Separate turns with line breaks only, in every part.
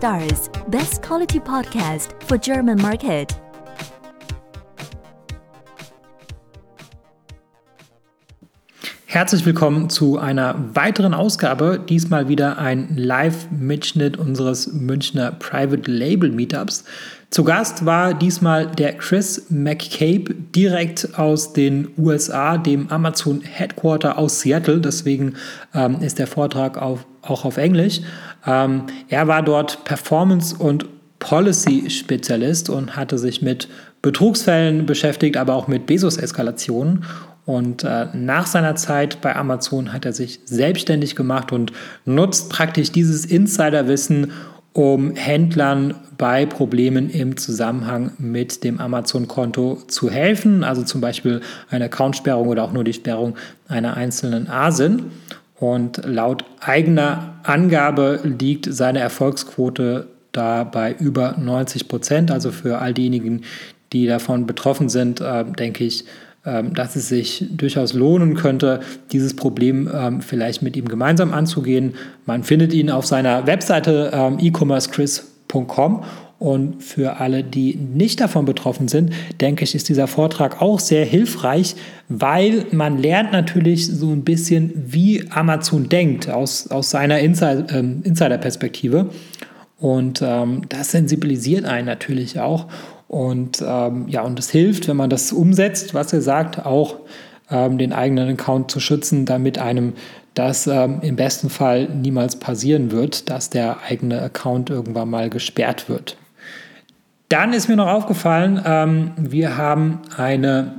stars, best quality podcast for German market.
Herzlich willkommen zu einer weiteren Ausgabe. Diesmal wieder ein Live-Mitschnitt unseres Münchner Private Label Meetups. Zu Gast war diesmal der Chris McCabe direkt aus den USA, dem Amazon Headquarter aus Seattle. Deswegen ähm, ist der Vortrag auf, auch auf Englisch. Ähm, er war dort Performance- und Policy-Spezialist und hatte sich mit Betrugsfällen beschäftigt, aber auch mit Bezos-Eskalationen. Und äh, nach seiner Zeit bei Amazon hat er sich selbstständig gemacht und nutzt praktisch dieses Insiderwissen, um Händlern bei Problemen im Zusammenhang mit dem Amazon-Konto zu helfen, also zum Beispiel eine Accountsperrung oder auch nur die Sperrung einer einzelnen ASIN. Und laut eigener Angabe liegt seine Erfolgsquote da bei über 90 Prozent. Also für all diejenigen, die davon betroffen sind, äh, denke ich, ähm, dass es sich durchaus lohnen könnte, dieses Problem ähm, vielleicht mit ihm gemeinsam anzugehen. Man findet ihn auf seiner Webseite ähm, ecommercechris.com und für alle, die nicht davon betroffen sind, denke ich, ist dieser Vortrag auch sehr hilfreich, weil man lernt natürlich so ein bisschen, wie Amazon denkt aus, aus seiner Insider-Perspektive. Und ähm, das sensibilisiert einen natürlich auch. Und ähm, ja, und es hilft, wenn man das umsetzt, was er sagt, auch ähm, den eigenen Account zu schützen, damit einem das ähm, im besten Fall niemals passieren wird, dass der eigene Account irgendwann mal gesperrt wird. Dann ist mir noch aufgefallen, ähm, wir haben eine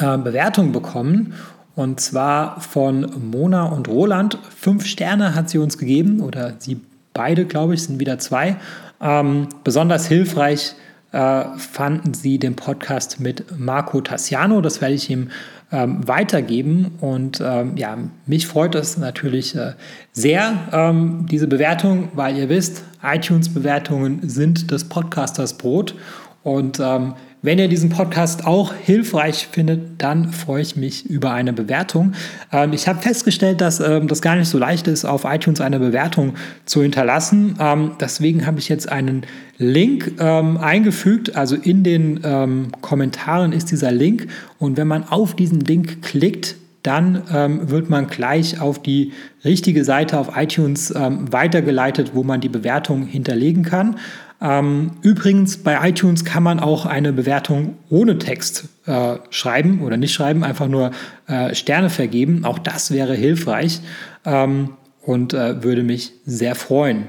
äh, Bewertung bekommen und zwar von Mona und Roland. Fünf Sterne hat sie uns gegeben oder sie beide, glaube ich, sind wieder zwei. Ähm, besonders hilfreich äh, fanden sie den Podcast mit Marco Tassiano. Das werde ich ihm ähm, weitergeben. Und ähm, ja, mich freut es natürlich äh, sehr, ähm, diese Bewertung, weil ihr wisst, iTunes-Bewertungen sind des Podcasters Brot. Und ähm, wenn ihr diesen Podcast auch hilfreich findet, dann freue ich mich über eine Bewertung. Ähm, ich habe festgestellt, dass ähm, das gar nicht so leicht ist, auf iTunes eine Bewertung zu hinterlassen. Ähm, deswegen habe ich jetzt einen Link ähm, eingefügt. Also in den ähm, Kommentaren ist dieser Link. Und wenn man auf diesen Link klickt, dann ähm, wird man gleich auf die richtige Seite auf iTunes ähm, weitergeleitet, wo man die Bewertung hinterlegen kann. Ähm, übrigens, bei iTunes kann man auch eine Bewertung ohne Text äh, schreiben oder nicht schreiben, einfach nur äh, Sterne vergeben. Auch das wäre hilfreich ähm, und äh, würde mich sehr freuen.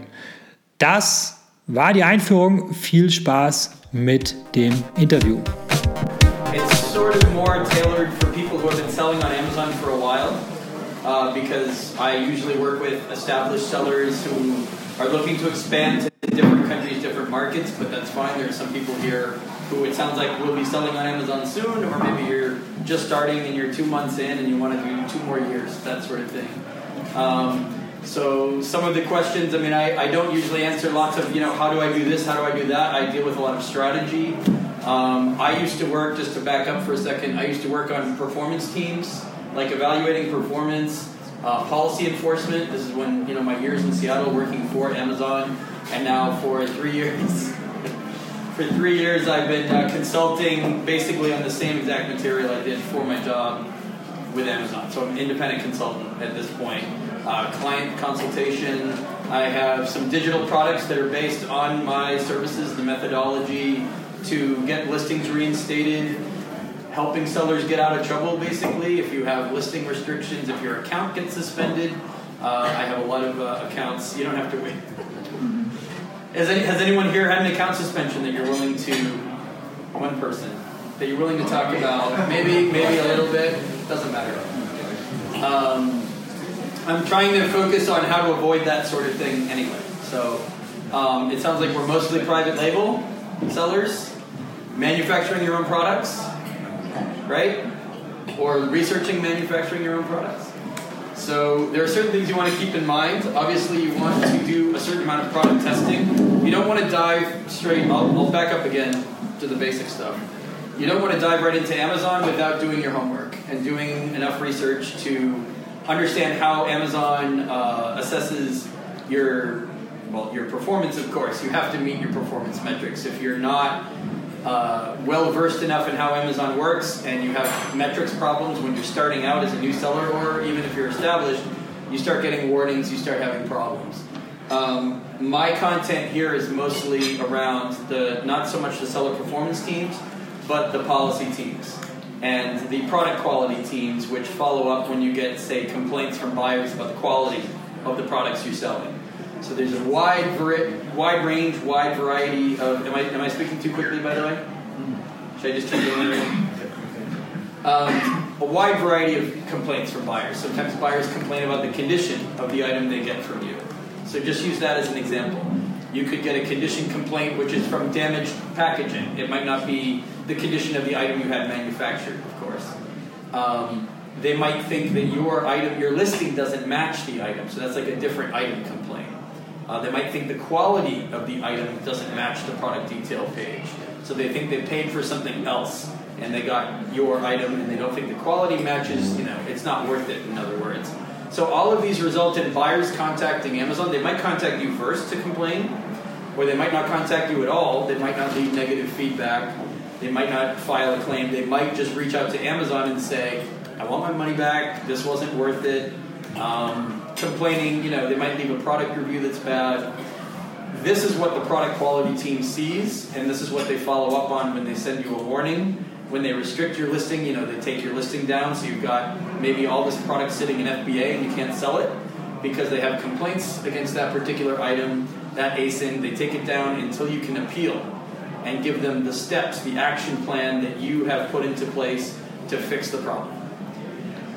Das war die Einführung. Viel Spaß mit dem Interview.
It's sort of more tailored for people who have been selling on Amazon for a while uh, because I usually work with established sellers who are looking to expand to different countries, different markets, but that's fine. There are some people here who it sounds like will be selling on Amazon soon, or maybe you're just starting and you're two months in and you want to do two more years, that sort of thing. Um, so some of the questions, I mean, I, I don't usually answer lots of, you know, how do I do this, how do I do that? I deal with a lot of strategy. Um, I used to work, just to back up for a second, I used to work on performance teams, like evaluating performance, uh, policy enforcement. This is when, you know, my years in Seattle working for Amazon and now for three years. for three years, I've been uh, consulting basically on the same exact material I did for my job with Amazon. So I'm an independent consultant at this point. Uh, client consultation. I have some digital products that are based on my services, the methodology to get listings reinstated, helping sellers get out of trouble basically. If you have listing restrictions, if your account gets suspended, uh, I have a lot of uh, accounts. You don't have to wait. Has, any, has anyone here had an account suspension that you're willing to, one person, that you're willing to talk about? Maybe, maybe a little bit, doesn't matter. Um, I'm trying to focus on how to avoid that sort of thing anyway. So um, it sounds like we're mostly private label sellers, manufacturing your own products, right? Or researching manufacturing your own products. So there are certain things you want to keep in mind. Obviously, you want to do a certain amount of product testing. You don't want to dive straight. I'll, I'll back up again to the basic stuff. You don't want to dive right into Amazon without doing your homework and doing enough research to understand how Amazon uh, assesses your well, your performance, of course, you have to meet your performance metrics. If you're not uh, well versed enough in how Amazon works and you have metrics problems when you're starting out as a new seller, or even if you're established, you start getting warnings, you start having problems. Um, my content here is mostly around the not so much the seller performance teams, but the policy teams and the product quality teams, which follow up when you get, say, complaints from buyers about the quality of the products you're selling. So there's a wide, wide range, wide variety of. Am I, am I speaking too quickly, by the way? Should I just keep going? Um, a wide variety of complaints from buyers. Sometimes buyers complain about the condition of the item they get from you. So just use that as an example. You could get a condition complaint which is from damaged packaging. It might not be the condition of the item you had manufactured, of course. Um, they might think that your item, your listing doesn't match the item, so that's like a different item complaint. Uh, they might think the quality of the item doesn't match the product detail page, so they think they paid for something else and they got your item and they don't think the quality matches. You know, it's not worth it. In other words, so all of these result in buyers contacting Amazon. They might contact you first to complain, or they might not contact you at all. They might not leave negative feedback. They might not file a claim. They might just reach out to Amazon and say, I want my money back. This wasn't worth it. Um, complaining, you know, they might leave a product review that's bad. This is what the product quality team sees, and this is what they follow up on when they send you a warning. When they restrict your listing, you know, they take your listing down, so you've got maybe all this product sitting in FBA and you can't sell it because they have complaints against that particular item, that ASIN. They take it down until you can appeal and give them the steps, the action plan that you have put into place to fix the problem.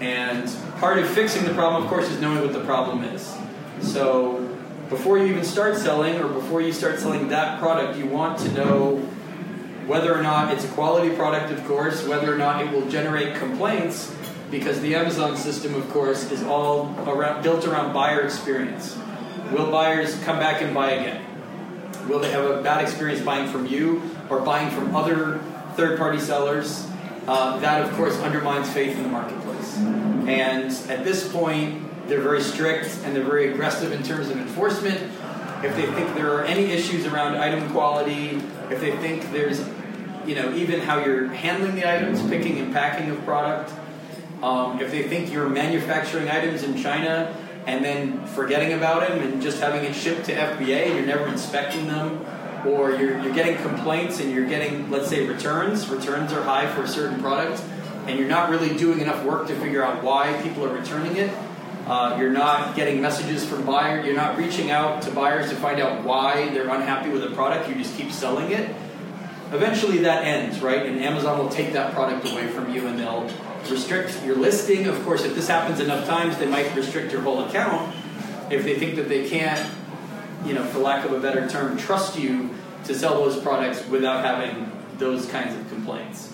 And part of fixing the problem, of course, is knowing what the problem is. So before you even start selling or before you start selling that product, you want to know whether or not it's a quality product, of course, whether or not it will generate complaints, because the Amazon system, of course, is all around, built around buyer experience. Will buyers come back and buy again? Will they have a bad experience buying from you or buying from other third party sellers? Uh, that, of course, undermines faith in the marketplace. And at this point, they're very strict and they're very aggressive in terms of enforcement. If they think there are any issues around item quality, if they think there's, you know, even how you're handling the items, picking and packing of product, um, if they think you're manufacturing items in China and then forgetting about them and just having it shipped to FBA and you're never inspecting them, or you're, you're getting complaints and you're getting, let's say, returns, returns are high for a certain product, and you're not really doing enough work to figure out why people are returning it, uh, you're not getting messages from buyers, you're not reaching out to buyers to find out why they're unhappy with a product, you just keep selling it. Eventually that ends, right? And Amazon will take that product away from you and they'll restrict your listing. Of course, if this happens enough times, they might restrict your whole account if they think that they can't, you know, for lack of a better term, trust you to sell those products without having those kinds of complaints.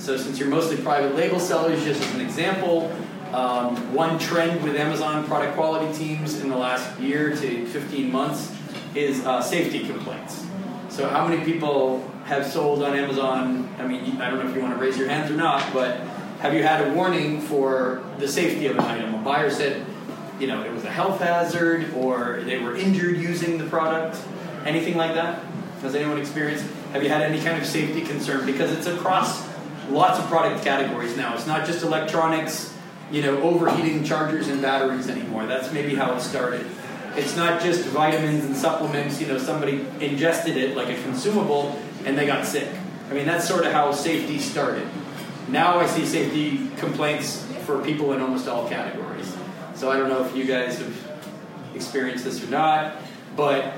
So, since you're mostly private label sellers, just as an example, um, one trend with Amazon product quality teams in the last year to 15 months is uh, safety complaints. So, how many people have sold on Amazon? I mean, I don't know if you want to raise your hands or not, but have you had a warning for the safety of an item? A buyer said, you know, it was a health hazard or they were injured using the product, anything like that? Has anyone experienced? Have you had any kind of safety concern? Because it's across lots of product categories now. It's not just electronics, you know, overheating chargers and batteries anymore. That's maybe how it started. It's not just vitamins and supplements, you know, somebody ingested it like a consumable and they got sick. I mean, that's sort of how safety started. Now I see safety complaints for people in almost all categories. So I don't know if you guys have experienced this or not, but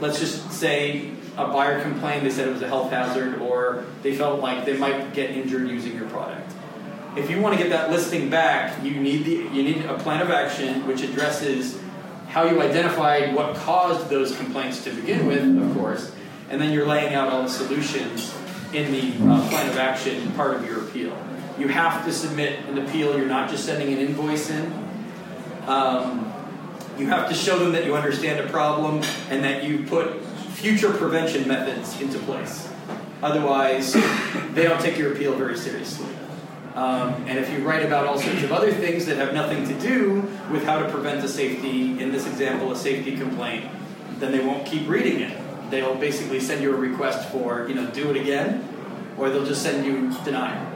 let's just say a buyer complained, they said it was a health hazard, or they felt like they might get injured using your product. If you want to get that listing back, you need the you need a plan of action which addresses how you identified what caused those complaints to begin with, of course, and then you're laying out all the solutions in the uh, plan of action part of your appeal. You have to submit an appeal. You're not just sending an invoice in. Um, you have to show them that you understand a problem and that you put future prevention methods into place. Otherwise, they don't take your appeal very seriously. Um, and if you write about all sorts of other things that have nothing to do with how to prevent a safety, in this example, a safety complaint, then they won't keep reading it. They'll basically send you a request for, you know, do it again, or they'll just send you denial.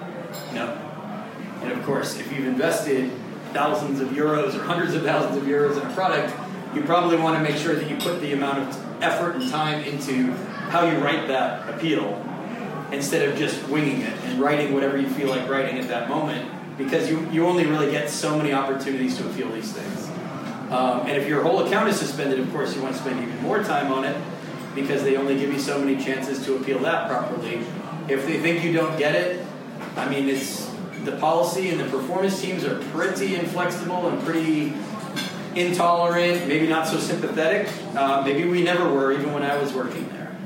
You know? And of course, if you've invested thousands of euros or hundreds of thousands of euros in a product, you probably want to make sure that you put the amount of effort and time into how you write that appeal instead of just winging it and writing whatever you feel like writing at that moment because you, you only really get so many opportunities to appeal these things. Um, and if your whole account is suspended, of course, you want to spend even more time on it because they only give you so many chances to appeal that properly. If they think you don't get it, I mean, it's the policy and the performance teams are pretty inflexible and pretty intolerant, maybe not so sympathetic. Uh, maybe we never were, even when I was working there.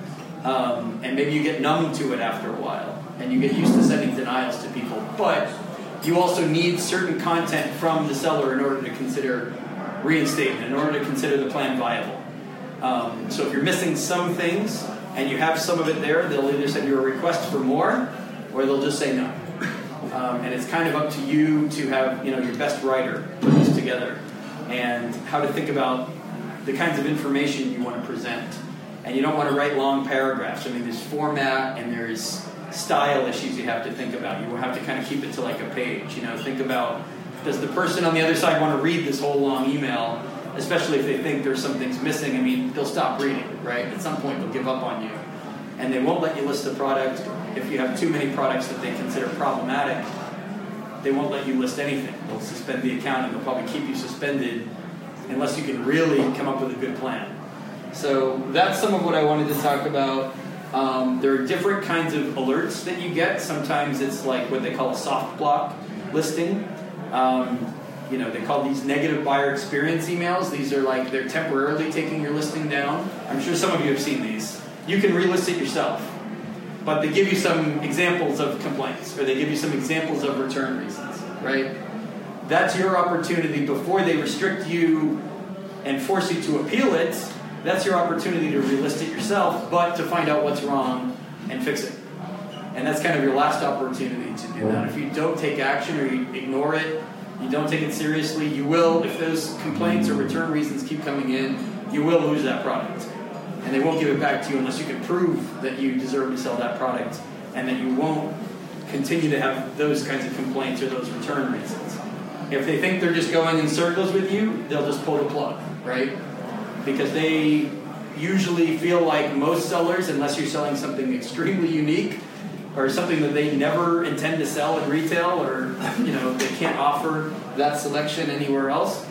Um, and maybe you get numb to it after a while, and you get used to sending denials to people. But you also need certain content from the seller in order to consider reinstatement, in order to consider the plan viable. Um, so if you're missing some things and you have some of it there, they'll either send you a request for more, or they'll just say no. Um, and it's kind of up to you to have you know your best writer put this together and how to think about the kinds of information you want to present. And you don't want to write long paragraphs. I mean, there's format and there's style issues you have to think about. You have to kind of keep it to like a page. You know, think about does the person on the other side want to read this whole long email, especially if they think there's some things missing. I mean, they'll stop reading, right? At some point, they'll give up on you. And they won't let you list the product. If you have too many products that they consider problematic, they won't let you list anything. They'll suspend the account and they'll probably keep you suspended unless you can really come up with a good plan. So that's some of what I wanted to talk about. Um, there are different kinds of alerts that you get. Sometimes it's like what they call a soft block listing. Um, you know, they call these negative buyer experience emails. These are like they're temporarily taking your listing down. I'm sure some of you have seen these. You can relist it yourself, but they give you some examples of complaints or they give you some examples of return reasons, right? That's your opportunity before they restrict you and force you to appeal it. That's your opportunity to relist it yourself, but to find out what's wrong and fix it. And that's kind of your last opportunity to do that. If you don't take action or you ignore it, you don't take it seriously, you will, if those complaints or return reasons keep coming in, you will lose that product. And they won't give it back to you unless you can prove that you deserve to sell that product and that you won't continue to have those kinds of complaints or those return reasons. If they think they're just going in circles with you, they'll just pull the plug, right? Because they usually feel like most sellers, unless you're selling something extremely unique or something that they never intend to sell in retail or you know they can't offer that selection anywhere else,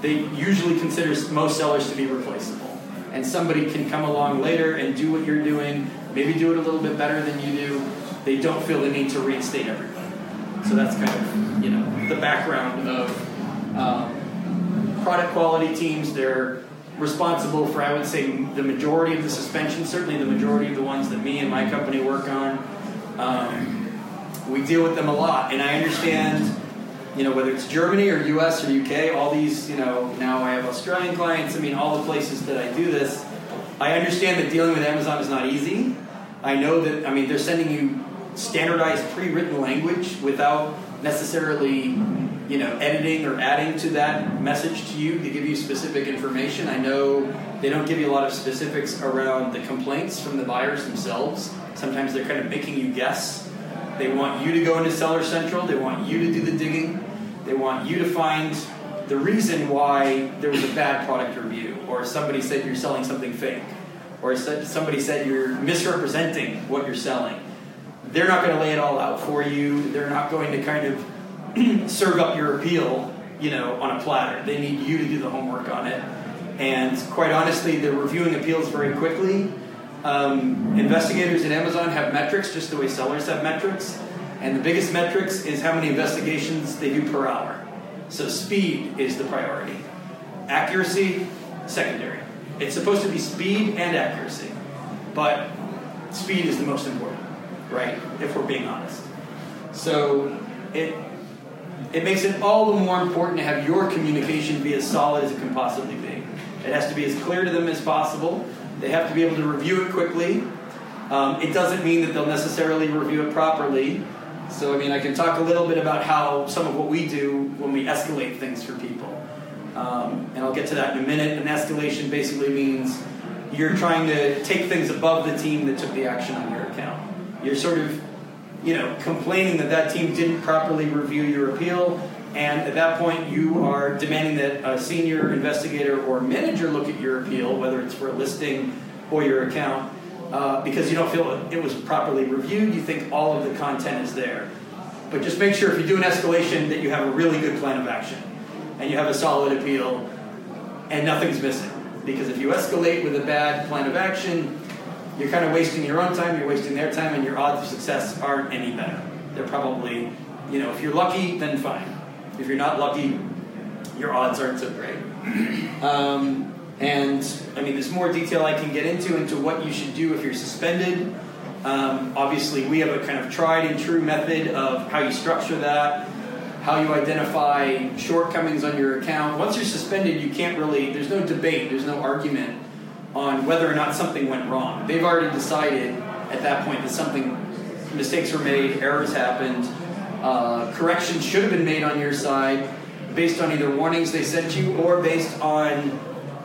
they usually consider most sellers to be replaceable. And somebody can come along later and do what you're doing, maybe do it a little bit better than you do. They don't feel the need to reinstate everybody. So that's kind of you know the background of um, product quality teams. They're responsible for I would say the majority of the suspension, certainly the majority of the ones that me and my company work on. Um, we deal with them a lot, and I understand. You know, whether it's Germany or US or UK, all these, you know, now I have Australian clients, I mean, all the places that I do this, I understand that dealing with Amazon is not easy. I know that, I mean, they're sending you standardized pre-written language without necessarily you know editing or adding to that message to you to give you specific information. I know they don't give you a lot of specifics around the complaints from the buyers themselves. Sometimes they're kind of making you guess they want you to go into seller central they want you to do the digging they want you to find the reason why there was a bad product review or somebody said you're selling something fake or somebody said you're misrepresenting what you're selling they're not going to lay it all out for you. They're not going to kind of serve up your appeal, you know, on a platter. They need you to do the homework on it. And quite honestly, they're reviewing appeals very quickly. Um, investigators at Amazon have metrics, just the way sellers have metrics. And the biggest metrics is how many investigations they do per hour. So speed is the priority. Accuracy, secondary. It's supposed to be speed and accuracy, but speed is the most important right? If we're being honest. So it it makes it all the more important to have your communication be as solid as it can possibly be. It has to be as clear to them as possible. They have to be able to review it quickly. Um, it doesn't mean that they'll necessarily review it properly. So, I mean, I can talk a little bit about how some of what we do when we escalate things for people. Um, and I'll get to that in a minute. An escalation basically means you're trying to take things above the team that took the action on your account. You're sort of, you know, complaining that that team didn't properly review your appeal, and at that point you are demanding that a senior investigator or manager look at your appeal, whether it's for a listing or your account, uh, because you don't feel it was properly reviewed. You think all of the content is there. But just make sure if you do an escalation that you have a really good plan of action and you have a solid appeal and nothing's missing. Because if you escalate with a bad plan of action, you're kind of wasting your own time, you're wasting their time, and your odds of success aren't any better. They're probably, you know, if you're lucky, then fine. If you're not lucky, your odds aren't so great. Um, and I mean, there's more detail I can get into into what you should do if you're suspended. Um, obviously, we have a kind of tried and true method of how you structure that, how you identify shortcomings on your account. Once you're suspended, you can't really, there's no debate, there's no argument on whether or not something went wrong. They've already decided at that point that something, mistakes were made, errors happened, uh, corrections should have been made on your side based on either warnings they sent you or based on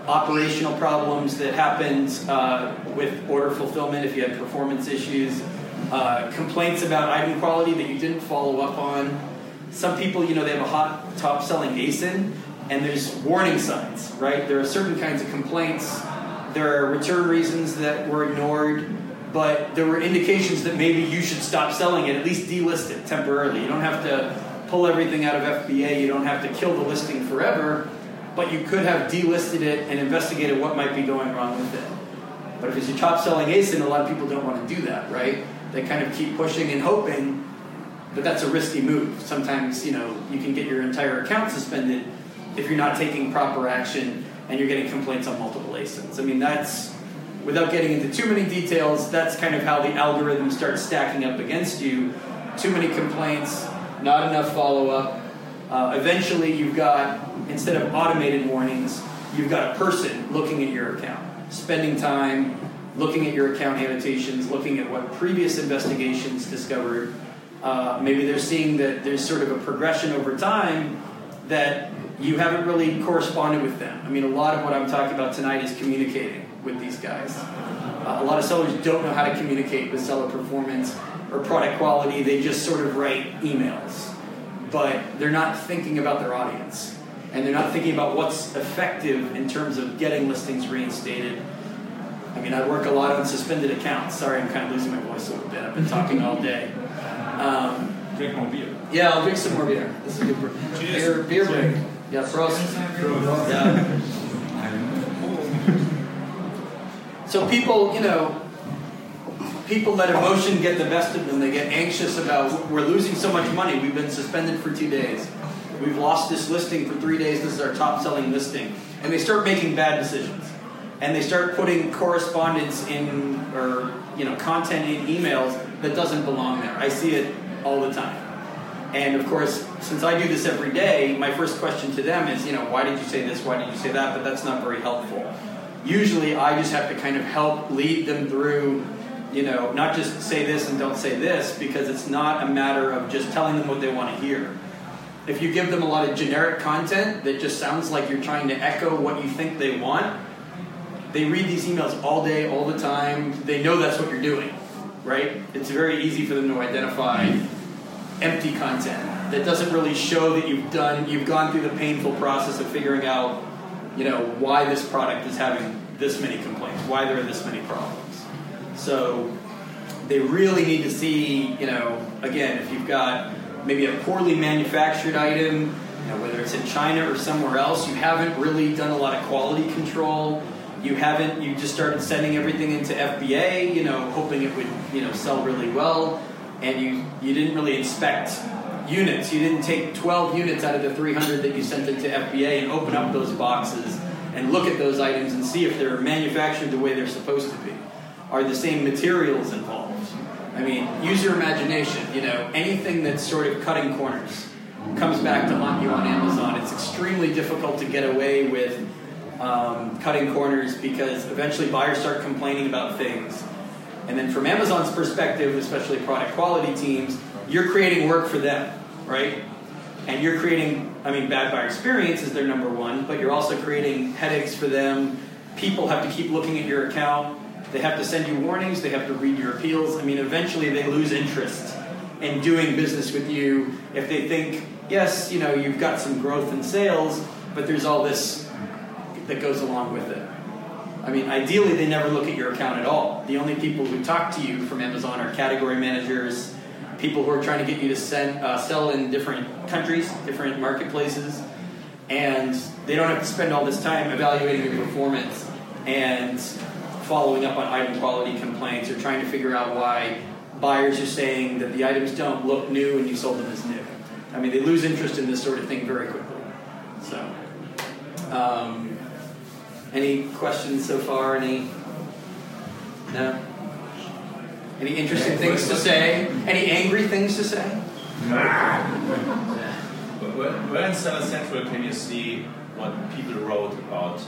operational problems that happened uh, with order fulfillment if you had performance issues, uh, complaints about item quality that you didn't follow up on. Some people, you know, they have a hot top selling ASIN and there's warning signs, right? There are certain kinds of complaints, there are return reasons that were ignored, but there were indications that maybe you should stop selling it, at least delist it temporarily. You don't have to pull everything out of FBA, you don't have to kill the listing forever but you could have delisted it and investigated what might be going wrong with it. But if it's your top selling ASIN, a lot of people don't want to do that, right? They kind of keep pushing and hoping, but that's a risky move. Sometimes, you know, you can get your entire account suspended if you're not taking proper action and you're getting complaints on multiple ASINs. I mean, that's, without getting into too many details, that's kind of how the algorithm starts stacking up against you. Too many complaints, not enough follow up. Uh, eventually, you've got instead of automated warnings, you've got a person looking at your account, spending time looking at your account annotations, looking at what previous investigations discovered. Uh, maybe they're seeing that there's sort of a progression over time that you haven't really corresponded with them. I mean, a lot of what I'm talking about tonight is communicating with these guys. Uh, a lot of sellers don't know how to communicate with seller performance or product quality, they just sort of write emails, but they're not thinking about their audience and they're not thinking about what's effective in terms of getting listings reinstated. I mean, I work a lot on suspended accounts. Sorry, I'm kind of losing my voice a little bit. I've been talking all day. Um,
drink more beer.
Yeah, I'll drink some more beer. This is a good beer. Beer break. Yeah, Frost. Yeah. So people, you know, people let emotion get the best of them. They get anxious about we're losing so much money. We've been suspended for two days. We've lost this listing for three days. This is our top selling listing. And they start making bad decisions. And they start putting correspondence in, or, you know, content in emails that doesn't belong there. I see it all the time. And of course, since I do this every day, my first question to them is, you know, why did you say this? Why did you say that? But that's not very helpful. Usually, I just have to kind of help lead them through, you know, not just say this and don't say this, because it's not a matter of just telling them what they want to hear if you give them a lot of generic content that just sounds like you're trying to echo what you think they want, they read these emails all day, all the time. They know that's what you're doing, right? It's very easy for them to identify empty content that doesn't really show that you've done, you've gone through the painful process of figuring out, you know, why this product is having this many complaints, why there are this many problems. So they really need to see, you know, again, if you've got maybe a poorly manufactured item, you know, whether it's in China or somewhere else, you haven't really done a lot of quality control. You haven't, you just started sending everything into FBA, you know, hoping it would, you know, sell really well, and you, you didn't really inspect units. You didn't take 12 units out of the 300 that you sent into FBA and open up those boxes and look at those items and see if they're manufactured the way they're supposed to be. Are the same materials involved? I mean, use your imagination. You know, anything that's sort of cutting corners comes back to haunt you on Amazon. It's extremely difficult to get away with um, cutting corners because eventually buyers start complaining about things. And then from Amazon's perspective, especially product quality teams, you're creating work for them, right? And you're creating I mean, bad buyer experience is their number one, but you're also creating headaches for them. People have to keep looking at your account. They have to send you warnings. They have to read your appeals. I mean, eventually they lose interest in doing business with you if they think, yes, you know, you've got some growth in sales, but there's all this that goes along with it. I mean, ideally, they never look at your account at all. The only people who talk to you from Amazon are category managers, people who are trying to get you to send, uh, sell in different countries, different marketplaces, and they don't have to spend all this time evaluating your performance and following up on item quality complaints or trying to figure out why buyers are saying that the items don't look new and you sold them as new. I mean, they lose interest in this sort of thing very quickly. So, um, any questions so far? Any? No. Any interesting things to say? Any angry things to say?
Where, in Seller Central can you see what people wrote about?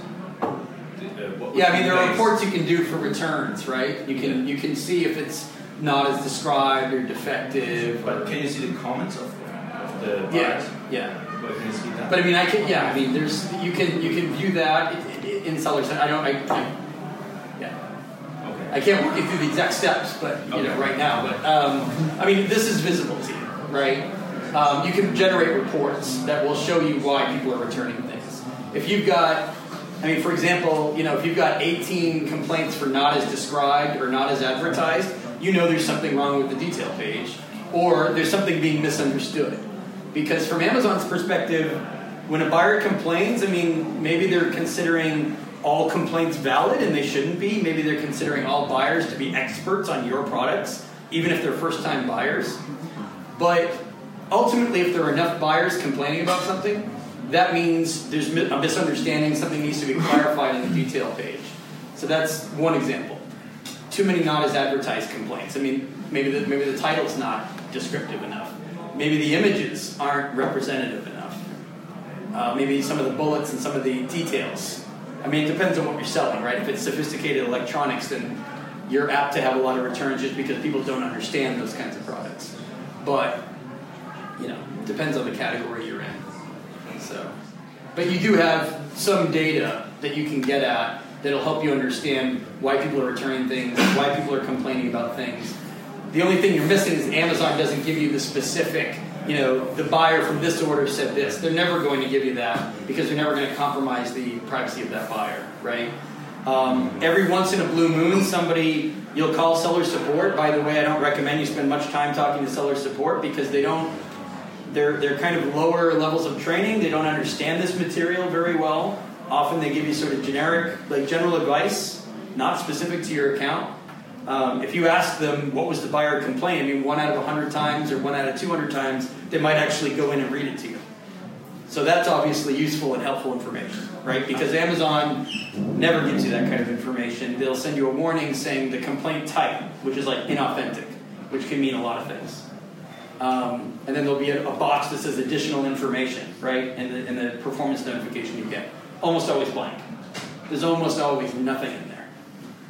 The, uh,
Yeah, I mean there are reports you can do for returns, right? You can you can see if it's not as described or defective.
But
Or,
can you see the comments of, of the buyers?
yeah, yeah.
Where can you see that?
But I mean, I can yeah. I mean, there's you can you can view that in- in Seller Central. I don't. I, I yeah. I can't walk you through the exact steps, but you know, right now. But um, I mean, this is visible to you, right? Um, you can generate reports that will show you why people are returning things. If you've got, I mean, for example, you know, if you've got 18 complaints for not as described or not as advertised, you know there's something wrong with the detail page, or there's something being misunderstood. Because from Amazon's perspective, when a buyer complains, I mean, maybe they're considering all complaints valid and they shouldn't be. Maybe they're considering all buyers to be experts on your products, even if they're first time buyers. But ultimately, if there are enough buyers complaining about something, that means there's a misunderstanding, something needs to be clarified in the detail page. So that's one example. Too many not as advertised complaints. I mean, maybe the, maybe the title's not descriptive enough. Maybe the images aren't representative enough. Uh, maybe some of the bullets and some of the details. I mean, it depends on what you're selling, right? If it's sophisticated electronics, then you're apt to have a lot of returns just because people don't understand those kinds of products. But, you know, depends on the category you're in. So, but you do have some data that you can get at that'll help you understand why people are returning things, why people are complaining about things. The only thing you're missing is Amazon doesn't give you the specific, you know, the buyer from this order said this. They're never going to give you that because they're never going to compromise the privacy of that buyer, right? Um, every once in a blue moon, somebody you'll call seller support. By the way, I don't recommend you spend much time talking to seller support because they don't. They're they're kind of lower levels of training. They don't understand this material very well. Often they give you sort of generic, like general advice, not specific to your account. Um, if you ask them what was the buyer complaint, I mean, one out of 100 times or one out of 200 times, they might actually go in and read it to you. So that's obviously useful and helpful information, right? Because Amazon never gives you that kind of information. They'll send you a warning saying the complaint type, which is like inauthentic, which can mean a lot of things. Um, and then there'll be a, a box that says additional information, right? And the, in the performance notification you get. Almost always blank. There's almost always nothing.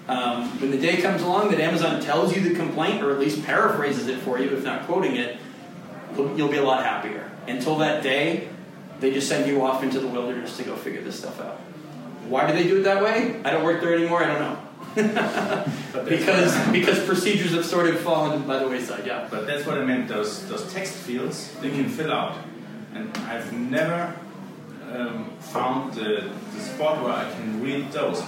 Um, when the day comes along that Amazon tells you the complaint, or at least paraphrases it for you, if not quoting it, you'll, be a lot happier. Until that day, they just send you off into the wilderness to go figure this stuff out. Why do they do it that way? I don't work there anymore. I don't know. Because because procedures have sort of fallen by the wayside. Yeah.
But that's what I meant. Those those text fields they can fill out, and I've never um, found the, the spot where I can read those.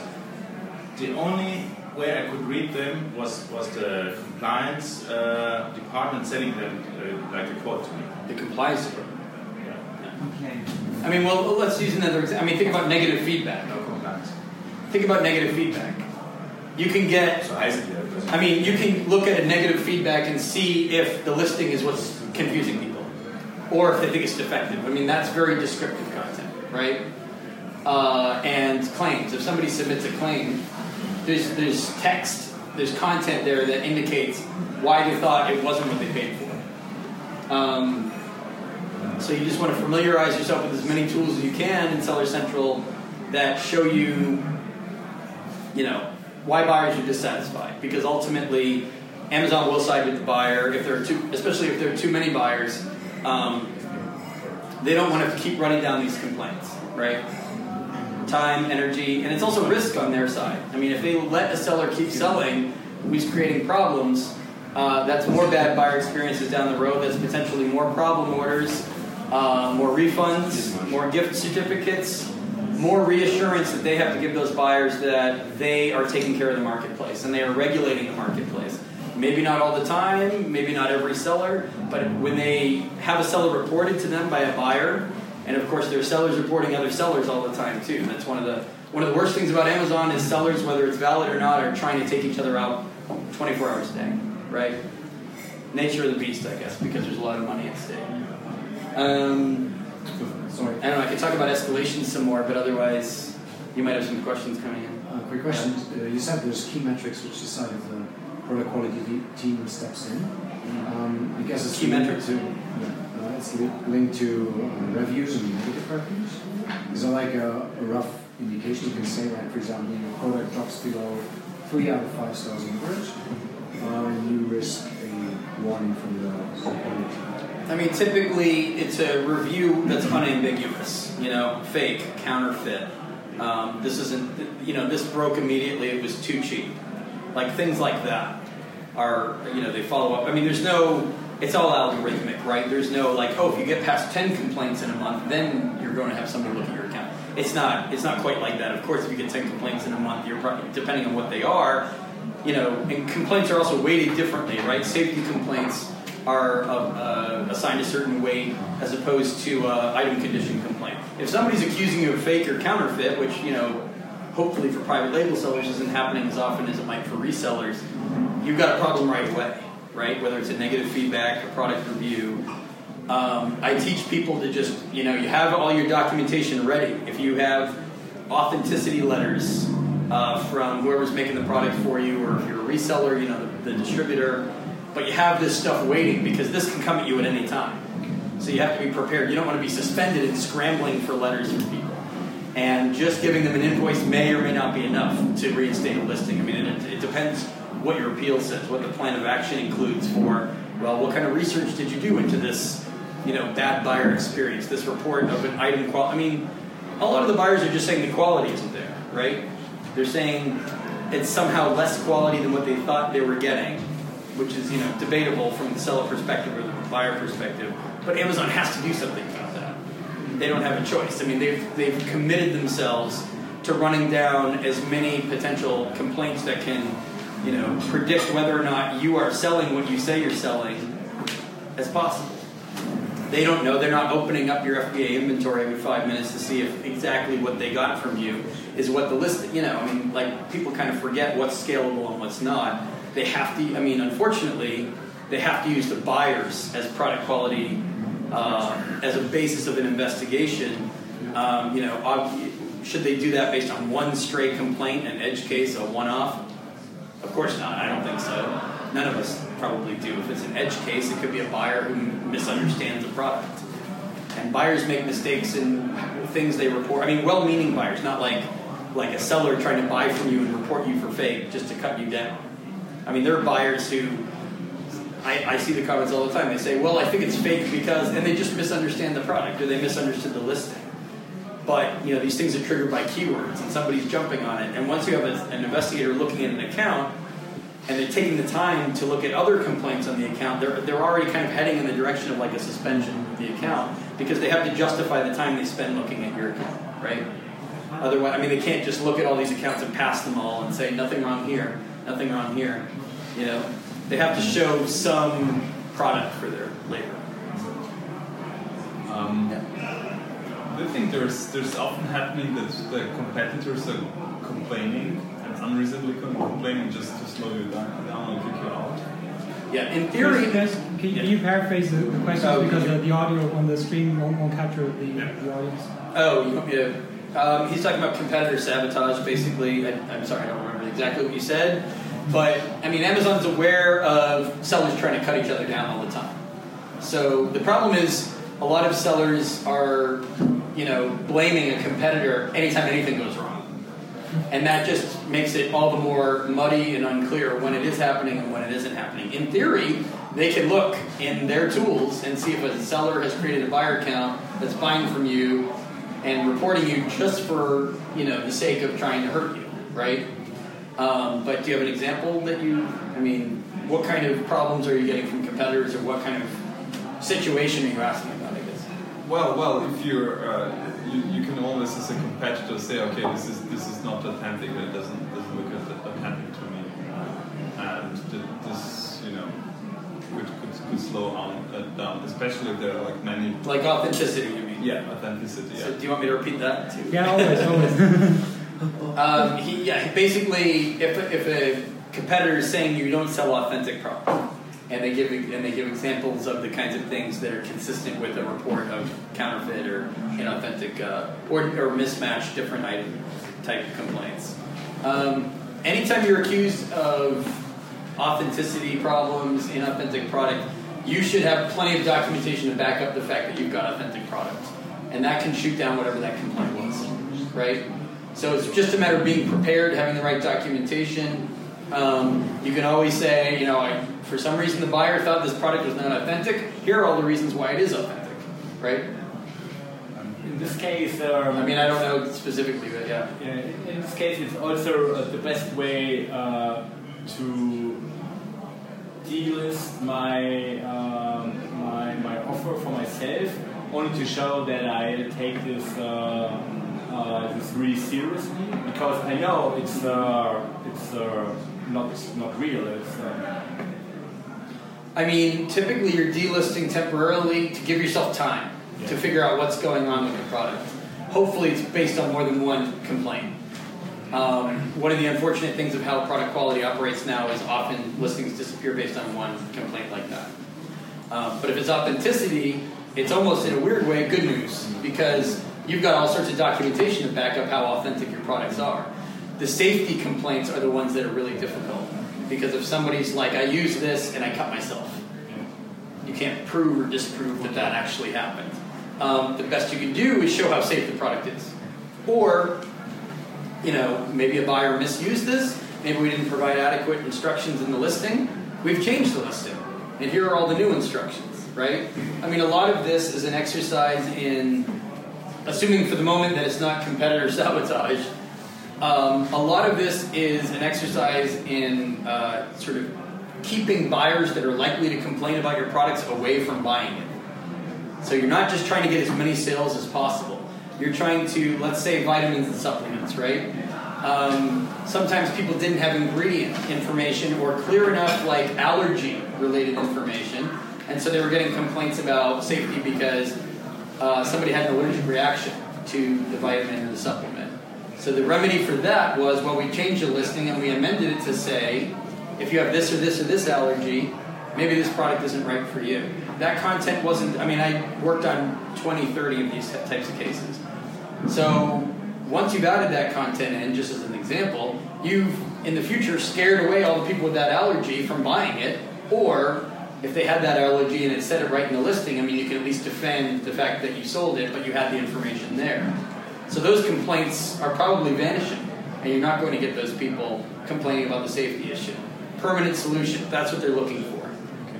The only way I could read them was was the compliance uh, department sending them uh, like a quote to me.
The compliance department.
Yeah.
I mean, well, let's use another example. I mean, think about negative feedback.
No compliance.
Think about negative feedback. You can get
So I see that.
I mean, you can look at a negative feedback and see if the listing is what's confusing people, or if they think it's defective. I mean, that's very descriptive content, right? Uh, and claims. If somebody submits a claim, there's there's text, there's content there that indicates why they thought it wasn't what they paid for. Um, so you just want to familiarize yourself with as many tools as you can in Seller Central that show you, you know, why buyers are dissatisfied. Because ultimately, Amazon will side with the buyer if there are too, especially if there are too many buyers. Um, they don't want to keep running down these complaints, right? Time, energy, and it's also risk on their side. I mean, if they let a seller keep selling, who's creating problems, uh, that's more bad buyer experiences down the road. That's potentially more problem orders, uh, more refunds, more gift certificates, more reassurance that they have to give those buyers that they are taking care of the marketplace and they are regulating the marketplace. Maybe not all the time, maybe not every seller, but when they have a seller reported to them by a buyer, and of course there are sellers reporting other sellers all the time too. That's one of the one of the worst things about Amazon is sellers, whether it's valid or not, are trying to take each other out 24 hours a day, right? Nature of the beast, I guess, because there's a lot of money at stake. Um,
Sorry.
I don't know. I could talk about escalation some more, but otherwise, you might have some questions coming in.
Uh, quick question. Uh, you said there's key metrics which decide if the product quality team steps in. Um, I guess it's
Key
linked
metrics?
It's li- linked to uh, reviews and negative reviews. Is there like a, a rough indication you can say, like for example, your product drops below three out of five stars on average, uh, you risk a warning from the quality.
I mean, typically it's a review that's unambiguous. You know, fake, counterfeit. Um, this isn't. You know, this broke immediately. It was too cheap. Like things like that are. You know, they follow up. I mean, there's no. It's all algorithmic, right? There's no like, oh, if you get past ten complaints in a month, then you're going to have somebody look at your account. It's not. It's not quite like that. Of course, if you get ten complaints in a month, you're probably depending on what they are. You know, and complaints are also weighted differently, right? Safety complaints are uh, assigned a certain weight as opposed to uh, item condition complaint. If somebody's accusing you of fake or counterfeit, which you know, hopefully for private label sellers isn't happening as often as it might for resellers, you've got a problem right away, right? Whether it's a negative feedback, a product review. Um, I teach people to just, you know, you have all your documentation ready. If you have authenticity letters uh, from whoever's making the product for you, or if you're a reseller, you know, the, the distributor, but you have this stuff waiting because this can come at you at any time. So you have to be prepared. You don't want to be suspended and scrambling for letters from people. And just giving them an invoice may or may not be enough to reinstate a listing. I mean, it, it depends what your appeal says, what the plan of action includes for, well, what kind of research did you do into this, you know, bad buyer experience, this report of an item quality. I mean, a lot of the buyers are just saying the quality isn't there, right? They're saying it's somehow less quality than what they thought they were getting, which is, you know, debatable from the seller perspective or the buyer perspective. But Amazon has to do something. They don't have a choice. I mean, they've, they've committed themselves to running down as many potential complaints that can, you know, predict whether or not you are selling what you say you're selling as possible. They don't know. They're not opening up your FBA inventory every five minutes to see if exactly what they got from you is what the list. You know, I mean, like people kind of forget what's scalable and what's not. They have to. I mean, unfortunately, they have to use the buyers as product quality uh, as a basis of an investigation. Um, you know, ob- should they do that based on one stray complaint, an edge case, a one-off? Of course not. I don't think so. None of us probably do. If it's an edge case, it could be a buyer who misunderstands the product. And buyers make mistakes in things they report. I mean, well-meaning buyers, not like like a seller trying to buy from you and report you for fake just to cut you down. I mean, there are buyers who I, I see the comments all the time. They say, "Well, I think it's fake because," and they just misunderstand the product or they misunderstood the listing. But you know, these things are triggered by keywords, and somebody's jumping on it. And once you have a, an investigator looking at an account, and they're taking the time to look at other complaints on the account, they're, they're already kind of heading in the direction of like a suspension of the account because they have to justify the time they spend looking at your account, right? Otherwise, I mean, they can't just look at all these accounts and pass them all and say nothing wrong here, nothing wrong here. You know, they have to show some product for their labor.
Um, I think there's there's often happening that the competitors are complaining and unreasonably complaining just to slow you down, down and kick you out.
Yeah, in theory,
can, you- can you paraphrase the, the questions
Oh,
because
okay.
the, the audio on the stream won't, won't capture the,
Yeah.
the audience?
Oh, yeah. Um, he's talking about competitor sabotage, basically. I, I'm sorry, I don't remember exactly what you said. But, I mean, Amazon's aware of sellers trying to cut each other down all the time. So the problem is a lot of sellers are, you know, blaming a competitor anytime anything goes wrong. And that just makes it all the more muddy and unclear when it is happening and when it isn't happening. In theory, they can look in their tools and see if a seller has created a buyer account that's buying from you and reporting you just for you know the sake of trying to hurt you, right? Um, but do you have an example that you? I mean, what kind of problems are you getting from competitors, or what kind of situation are you asking about? I guess.
Well, well, if you're, uh, you, you can always as a competitor say, okay, this is this is not authentic. It doesn't doesn't look authentic to me, and this, you know, could could, could slow on uh, down, especially if there are like many.
Like authenticity, you mean?
Yeah, authenticity.
So do you want me to repeat that too?
Yeah, always, always.
Um, he, yeah, basically, if, if a competitor is saying you don't sell authentic product, and they give and they give examples of the kinds of things that are consistent with a report of counterfeit or inauthentic uh, or, or mismatched different item type complaints. Um, anytime you're accused of authenticity problems, inauthentic product, you should have plenty of documentation to back up the fact that you've got authentic product, and that can shoot down whatever that complaint was, right? So it's just a matter of being prepared, having the right documentation. Um, you can always say, you know, I, for some reason the buyer thought this product was not authentic. Here are all the reasons why it is authentic, right?
In this case, um,
I mean, I don't know specifically, but yeah.
yeah, in this case, it's also uh, the best way uh, to delist my, um, my my offer for myself, only to show that I take this uh, uh, this really seriously because I know it's uh, it's uh, not not real. It's uh,
I mean, typically you're delisting temporarily to give yourself time to figure out what's going on with the product. Hopefully, it's based on more than one complaint. Um, one of the unfortunate things of how product quality operates now is often listings disappear based on one complaint like that. Um, but if it's authenticity, it's almost in a weird way good news because you've got all sorts of documentation to back up how authentic your products are. The safety complaints are the ones that are really difficult because if somebody's like, I use this and I cut myself, you can't prove or disprove that that actually happened. Um, the best you can do is show how safe the product is. Or, you know, maybe a buyer misused this, maybe we didn't provide adequate instructions in the listing. We've changed the listing, and here are all the new instructions, right? I mean, a lot of this is an exercise in, assuming for the moment that it's not competitor sabotage, um, a lot of this is an exercise in uh, sort of keeping buyers that are likely to complain about your products away from buying it. So you're not just trying to get as many sales as possible. You're trying to, let's say, vitamins and supplements, right? Um, sometimes people didn't have ingredient information or clear enough, like allergy related information, and so they were getting complaints about safety because uh, somebody had an allergic reaction to the vitamin or the supplement. So the remedy for that was, well, we changed the listing and we amended it to say, if you have this or this or this allergy, maybe this product isn't right for you. That content wasn't, I mean, I worked on 20, 30 of these types of cases. So once you've added that content in, just as an example, you've in the future scared away all the people with that allergy from buying it, or if they had that allergy and it said it right in the listing, I mean, you can at least defend the fact that you sold it, but you had the information there. So those complaints are probably vanishing, and you're not going to get those people complaining about the safety issue. Permanent solution, that's what they're looking for.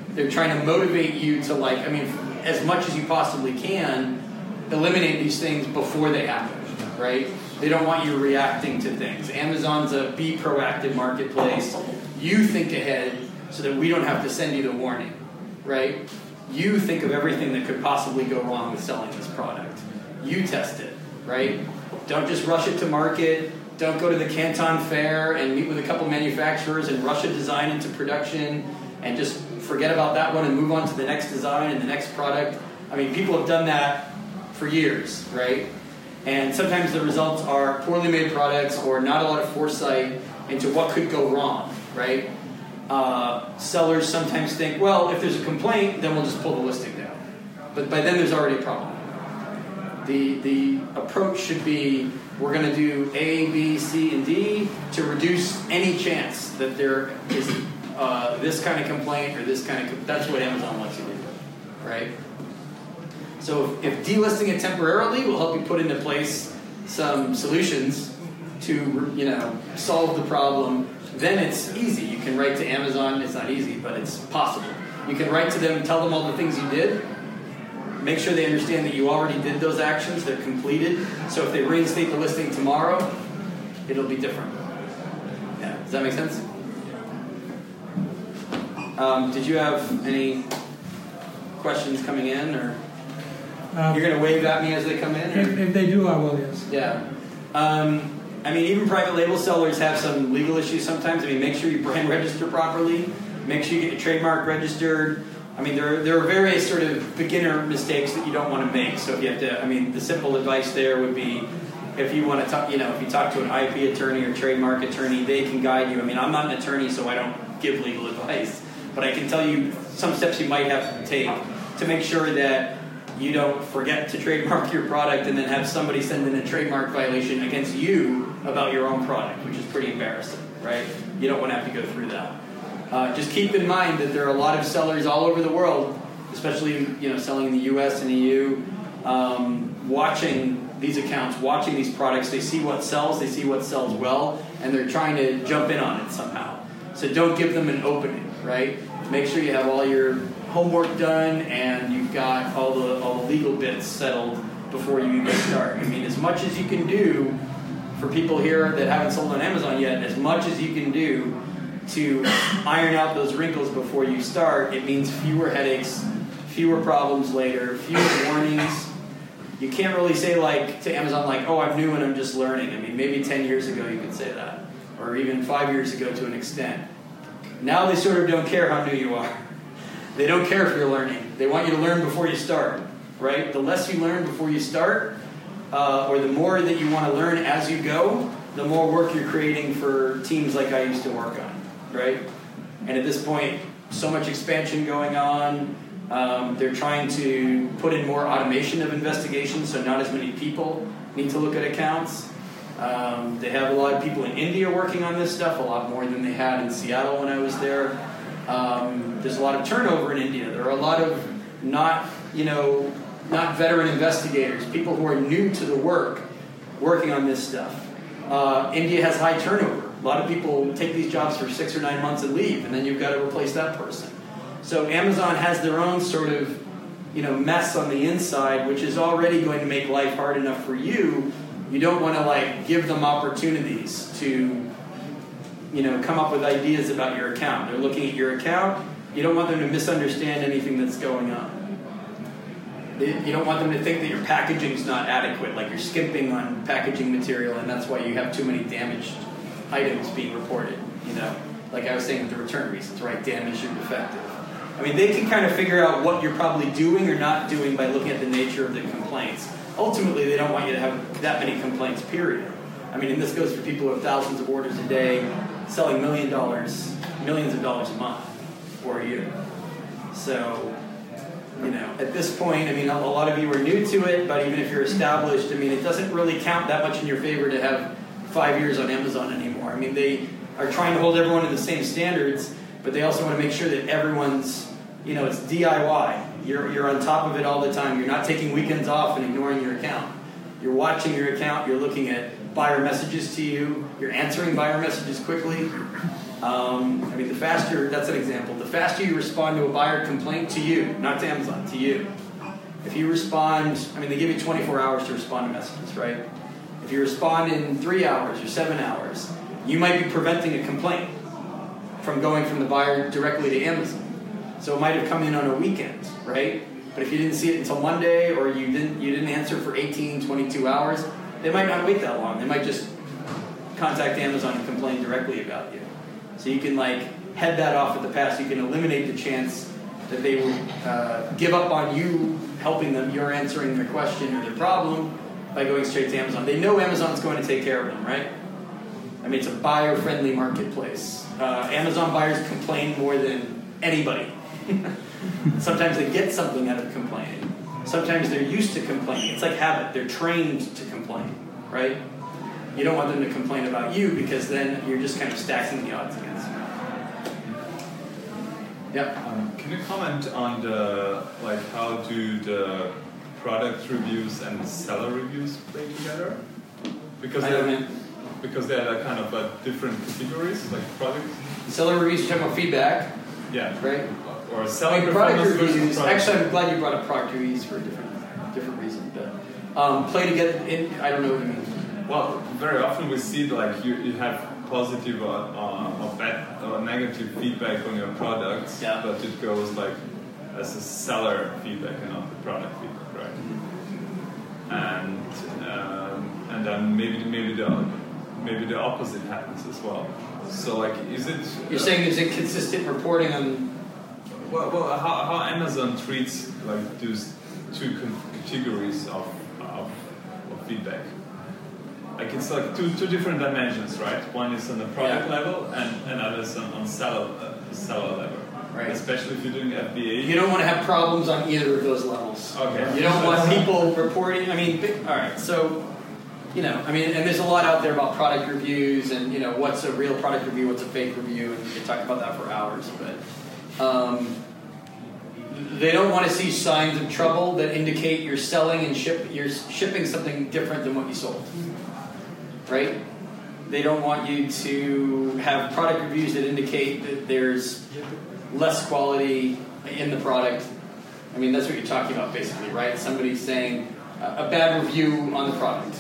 They're trying to motivate you to, like, I mean, as much as you possibly can, eliminate these things before they happen, right? They don't want you reacting to things. Amazon's a be proactive marketplace. You think ahead so that we don't have to send you the warning, right? You think of everything that could possibly go wrong with selling this product. You test it, right? Don't just rush it to market. Don't go to the Canton Fair and meet with a couple manufacturers and rush a design into production and just forget about that one and move on to the next design and the next product. I mean, people have done that for years, right? And sometimes the results are poorly made products or not a lot of foresight into what could go wrong, right? Uh, sellers sometimes think, well, if there's a complaint, then we'll just pull the listing down. But by then, there's already a problem. The, the approach should be we're going to do A, B, C, and D to reduce any chance that there is uh, this kind of complaint or this kind of. That's what Amazon wants you to do, right? So if, if delisting it temporarily will help you put into place some solutions to you know solve the problem, then it's easy. You can write to Amazon. It's not easy, but it's possible. You can write to them tell them all the things you did. Make sure they understand that you already did those actions. They're completed. So if they reinstate the listing tomorrow, it'll be different. Yeah. Does that make sense? Um, did you have any questions coming in, or
Um,
you're going to wave at me as they come in?
if, if they do, I will, yes.
Yeah. Um, I mean, even private label sellers have some legal issues sometimes. I mean, make sure you brand register properly. Make sure you get your trademark registered. I mean, there are, there are various sort of beginner mistakes that you don't want to make. So if you have to, I mean, the simple advice there would be if you want to talk, you know, if you talk to an IP attorney or trademark attorney, they can guide you. I mean, I'm not an attorney, so I don't give legal advice. But I can tell you some steps you might have to take to make sure that you don't forget to trademark your product and then have somebody send in a trademark violation against you about your own product, which is pretty embarrassing, right? You don't want to have to go through that. Uh, just keep in mind that there are a lot of sellers all over the world, especially you know selling in the U.S. and EU, um, watching these accounts, watching these products. They see what sells, they see what sells well, and they're trying to jump in on it somehow. So don't give them an opening, right? Make sure you have all your homework done and you've got all the all the legal bits settled before you even start. I mean, as much as you can do for people here that haven't sold on Amazon yet, as much as you can do to iron out those wrinkles before you start, it means fewer headaches, fewer problems later, fewer warnings. You can't really say like to Amazon like, "Oh, I'm new and I'm just learning." I mean, maybe 10 years ago you could say that, or even 5 years ago to an extent. Now they sort of don't care how new you are. They don't care if you're learning. They want you to learn before you start, right? The less you learn before you start, uh, or the more that you want to learn as you go, the more work you're creating for teams like I used to work on, right? And at this point, so much expansion going on. Um, they're trying to put in more automation of investigations, so not as many people need to look at accounts. Um, they have a lot of people in India working on this stuff, a lot more than they had in Seattle when I was there. Um, there's a lot of turnover in India. There are a lot of not, you know, not veteran investigators, people who are new to the work, working on this stuff. Uh, India has high turnover. A lot of people take these jobs for six or nine months and leave, and then you've got to replace that person. So Amazon has their own sort of, you know, mess on the inside, which is already going to make life hard enough for you. You don't want to like give them opportunities to you know, come up with ideas about your account. They're looking at your account. You don't want them to misunderstand anything that's going on. You don't want them to think that your packaging is not adequate, like you're skimping on packaging material, and that's why you have too many damaged items being reported. You know, like I was saying with the return reasons, right? Damaged or defective. I mean, they can kind of figure out what you're probably doing or not doing by looking at the nature of the complaints. Ultimately, they don't want you to have that many complaints. Period. I mean, and this goes for people who have thousands of orders a day, selling million dollars, millions of dollars a month or you. So, you know, at this point, I mean, a a lot of you are new to it, but even if you're established, I mean, it doesn't really count that much in your favor to have five years on Amazon anymore. I mean, they are trying to hold everyone to the same standards, but they also want to make sure that everyone's, you know, it's DIY. You're, you're on top of it all the time. You're not taking weekends off and ignoring your account. You're watching your account, you're looking at buyer messages to you, you're answering buyer messages quickly. Um, I mean, the faster, that's an example, the faster you respond to a buyer complaint to you, not to Amazon, to you. If you respond, I mean, they give you 24 hours to respond to messages, right? If you respond in three hours or seven hours, you might be preventing a complaint from going from the buyer directly to Amazon. So it might have come in on a weekend, right? But if you didn't see it until Monday or you didn't you didn't answer for 18, 22 hours, they might not wait that long. They might just contact Amazon and complain directly about you. So you can like head that off at the pass. You can eliminate the chance that they will uh, give up on you helping them, you're answering their question or their problem by going straight to Amazon. They know Amazon's going to take care of them, right? I mean, it's a buyer-friendly marketplace. Uh, Amazon buyers complain more than anybody. Sometimes they get something out of complaining. Sometimes they're used to complaining. It's like habit. They're trained to complain, right? You don't want them to complain about you because then you're just kind of stacking the odds against Yep.
Um, can you comment on the like how do the product reviews and seller reviews play together? Because they're-
don't
because they are kind of uh, different categories, like products.
Seller reviews, you're talking about feedback,
Yeah.
right?
Or
I
selling
mean, product reviews.
product-
Actually, I'm glad you brought up product reviews for a different, different reason. But um, play together. in. I don't know what you mean.
Well, very often we see like you, you have positive or, or, or bad or negative feedback on your products,
Yeah.
but it goes like as a seller feedback and not the product feedback, right? And um, and then maybe maybe the maybe the opposite happens as well. So like, is it?
You're saying there's inconsistent reporting on.
Well, well how, how Amazon treats like those two categories of, of, of feedback. Like it's like two, two different dimensions, right? One is on the product
Yeah.
level and another is on, on seller, uh, seller level.
Right.
Especially if you're doing FBA.
You don't want to have problems on either of those levels.
Okay.
You don't want people reporting. I mean, all right. So, you know, I mean, and there's a lot out there about product reviews and you know what's a real product review, what's a fake review, and we could talk about that for hours. But um, they don't want to see signs of trouble that indicate you're selling and ship you're shipping something different than what you sold. Right? They don't want you to have product reviews that indicate that there's less quality in the product. I mean, that's what you're talking about, basically, right? Somebody saying uh, a bad review on the product.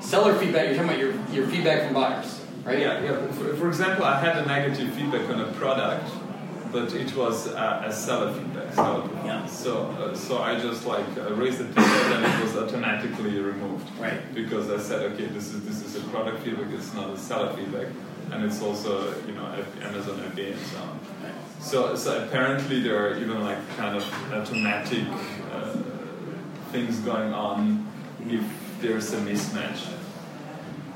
Seller feedback, you're talking about your, your feedback from buyers, right?
Yeah, yeah. For, for example, I had a negative feedback on a product, but it was uh, a seller feedback. So,
Yeah.
so, uh, so I just like uh, raised the ticket and it was automatically removed.
Right.
Because I said, okay, this is this is a product feedback. It's not a seller feedback, and it's also you know Amazon FBA and so on. So, so apparently there are even like kind of automatic uh, things going on if there's a mismatch.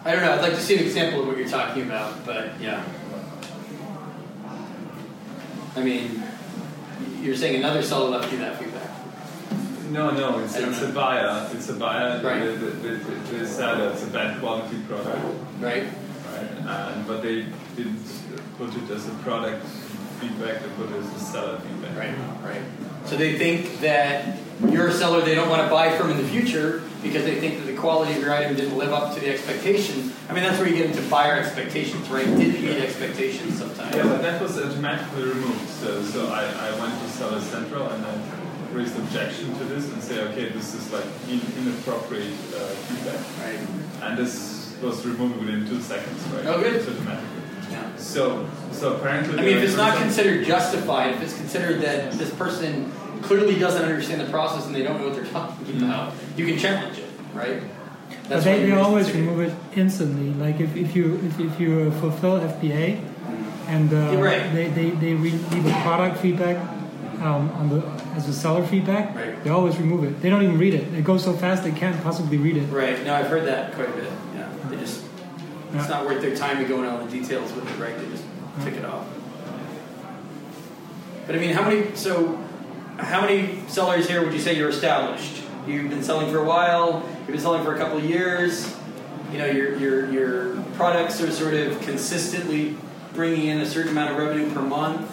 I don't know. I'd like to see an example of what you're talking about, but yeah. I mean, you're saying another seller left you that feedback.
No, no, it's, it's
know.
a buyer. It's a buyer.
Right.
They, they, they, they said it's a bad quality product,
Right?
right? And but they didn't put it as a product feedback. They put it as a seller feedback.
Right, right. So they think that you're a seller they don't want to buy from in the future because they think that the quality of your item didn't live up to the expectation. I mean, that's where you get into buyer expectations, right? Didn't meet expectations sometimes.
Yeah, but that was automatically removed. So, so I, I went to Seller Central and I raised objection to this and say, okay, this is like in, inappropriate uh, feedback.
Right.
And this was removed within two seconds, right?
Oh, good.
It's automatically.
Yeah.
So, so apparently.
I mean, if it's not considered justified, if it's considered that this person clearly doesn't understand the process and they don't know what they're talking about, you can challenge it, right?
But
what
they,
you
always remove it instantly. Like if, if you if, if you uh, fulfill FBA and uh,
You're right.
they, they, they re- leave a product feedback um, on the as a seller feedback,
Right.
they always remove it. They don't even read it. It goes so fast they can't possibly read it.
Right. No, I've heard that quite a bit. Yeah. They just
Yeah.
it's not worth their time to go into all the details with it, right? They just tick it off. But I mean, how many? So, how many sellers here would you say you're established? You've been selling for a while. You've been selling for a couple of years. You know, your your your products are sort of consistently bringing in a certain amount of revenue per month.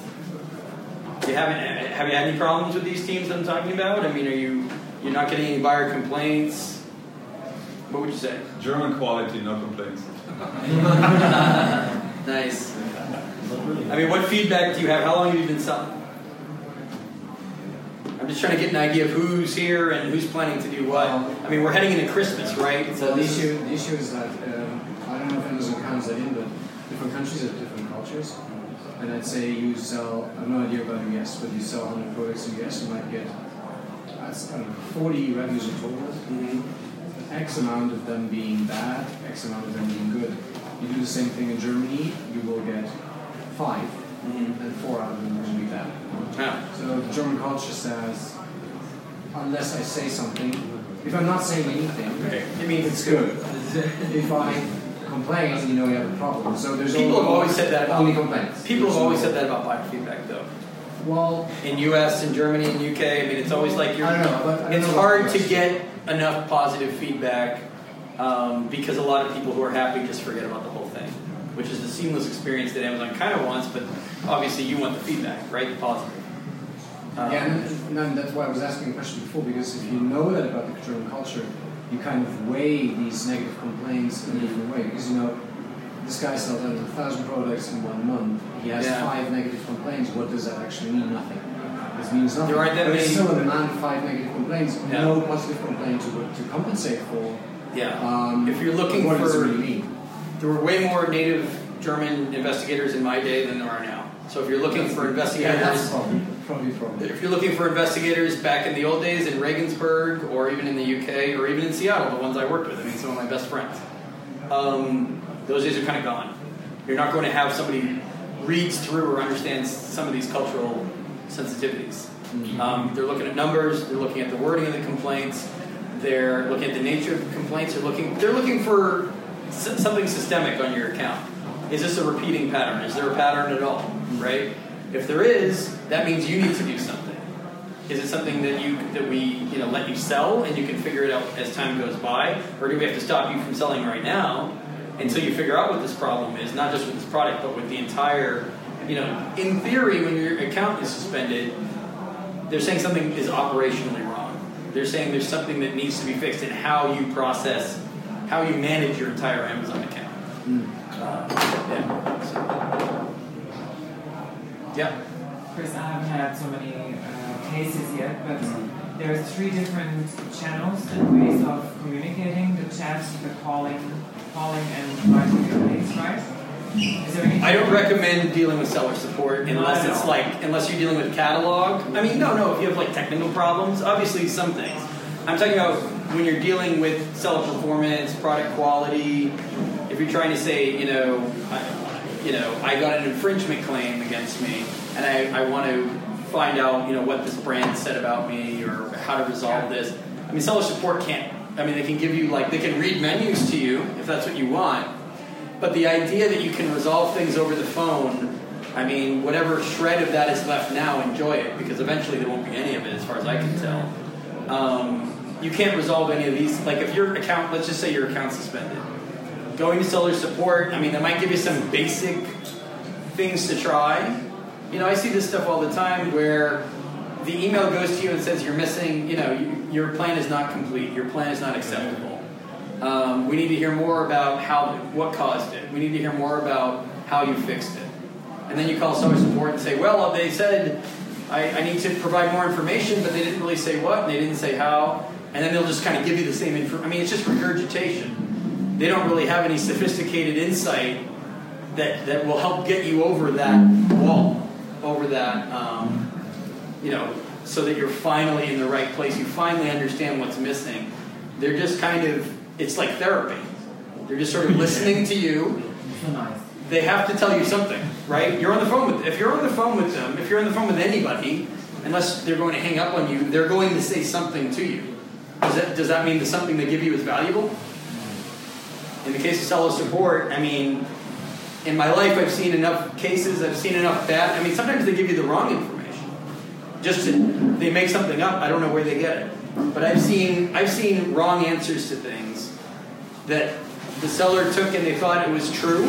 You haven't have you had any problems with these teams that I'm talking about? I mean, are you you're not getting any buyer complaints? What would you say?
German quality, no complaints.
Nice. I mean, what feedback do you have? How long have you been selling? I'm just trying to get an idea of who's here and who's planning to do what. I mean, we're heading into Christmas, right?
So the issue, the issue is that um, I don't know if Amazon counts that in, but different countries have different cultures. And I'd say you sell, I have no idea about the US, but you sell 100 products in US, you might get I don't know, 40 reviews in total. X amount of them being bad, X amount of them being good. You do the same thing in Germany, you will get 5 and four out of them will be bad.
Yeah.
So the German culture says, unless I say something, if I'm not saying anything,
It means
it's good. if I complain, you know you have a problem. So there's
People have always said that about
only complaints.
People have always
no-
said that about buyer feedback, though.
Well,
In U.S., in Germany, in U.K., I mean, it's always like you're.
I don't know, but I don't
it's
know
hard to get enough positive feedback um, because a lot of people who are happy just forget about the whole thing, which is the seamless experience that Amazon kind of wants, but obviously you want the feedback, right? The positive. Um,
yeah, and, and that's why I was asking the question before because if you know that about the German culture, you kind of weigh these negative complaints in a different way because you know this guy sells out a thousand products in one month. He has
Yeah.
five negative complaints. What does that actually mean? Nothing. It means nothing.
There aren't that many-
still a demand five negative complaints.
Yeah.
No positive complaint to, to compensate for.
Yeah.
Um,
If you're looking
what does it
for-
really mean?
There were way more native German investigators in my day than there are now. So if you're looking for
Yeah,
investigators,
that's probably probably problem.
if you're looking for investigators back in the old days in Regensburg or even in the UK or even in Seattle, the ones I worked with, I mean, some of my best friends, um, those days are kind of gone. You're not going to have somebody reads through or understands some of these cultural sensitivities. Um, they're looking at numbers, they're looking at the wording of the complaints, they're looking at the nature of the complaints, they're looking, they're looking for something systemic on your account. Is this a repeating pattern? Is there a pattern at all? Right? If there is, that means you need to do something. Is it something that you that we you know let you sell and you can figure it out as time goes by, or do we have to stop you from selling right now until you figure out what this problem is? Not just with this product, but with the entire. You know, in theory, when your account is suspended, they're saying something is operationally wrong. They're saying there's something that needs to be fixed in how you process, how you manage your entire Amazon account. Uh, yeah. So- yeah.
Chris, I haven't had so many uh, cases yet, but there are three different channels and ways of communicating: the chat, the calling, calling, and writing your links, right? Is there anything?
I don't recommend dealing with seller support unless it's like unless you're dealing with catalog. I mean, no, no. If you have like technical problems, obviously some things. I'm talking about when you're dealing with seller performance, product quality. If you're trying to say, you know, I, you know, I got an infringement claim against me, and I, I want to find out, you know, what this brand said about me or how to resolve this. I mean, seller support can't. I mean, they can give you like they can read menus to you if that's what you want. But the idea that you can resolve things over the phone, I mean, whatever shred of that is left now, enjoy it because eventually there won't be any of it, as far as I can tell. Um, you can't resolve any of these. Like if your account, let's just say your account's suspended, going to seller support. I mean, they might give you some basic things to try. You know, I see this stuff all the time where the email goes to you and says you're missing. You know, you, your plan is not complete. Your plan is not acceptable. Um, we need to hear more about how what caused it. We need to hear more about how you fixed it. And then you call seller support and say, well, they said I, I need to provide more information, but they didn't really say what, and they didn't say how. And then they'll just kind of give you the same info. I mean, it's just regurgitation. They don't really have any sophisticated insight that, that will help get you over that wall, over that, um, you know, so that you're finally in the right place. You finally understand what's missing. They're just kind of, it's like therapy. They're just sort of listening to you. They have to tell you something, right? You're on the phone with, if you're on the phone with them, if you're on the phone with anybody, unless they're going to hang up on you, they're going to say something to you. Does that, does that mean that something they give you is valuable? In the case of seller support, I mean, in my life, I've seen enough cases, I've seen enough bad. I mean, sometimes they give you the wrong information. Just to, they make something up. I don't know where they get it, but I've seen I've seen wrong answers to things that the seller took and they thought it was true,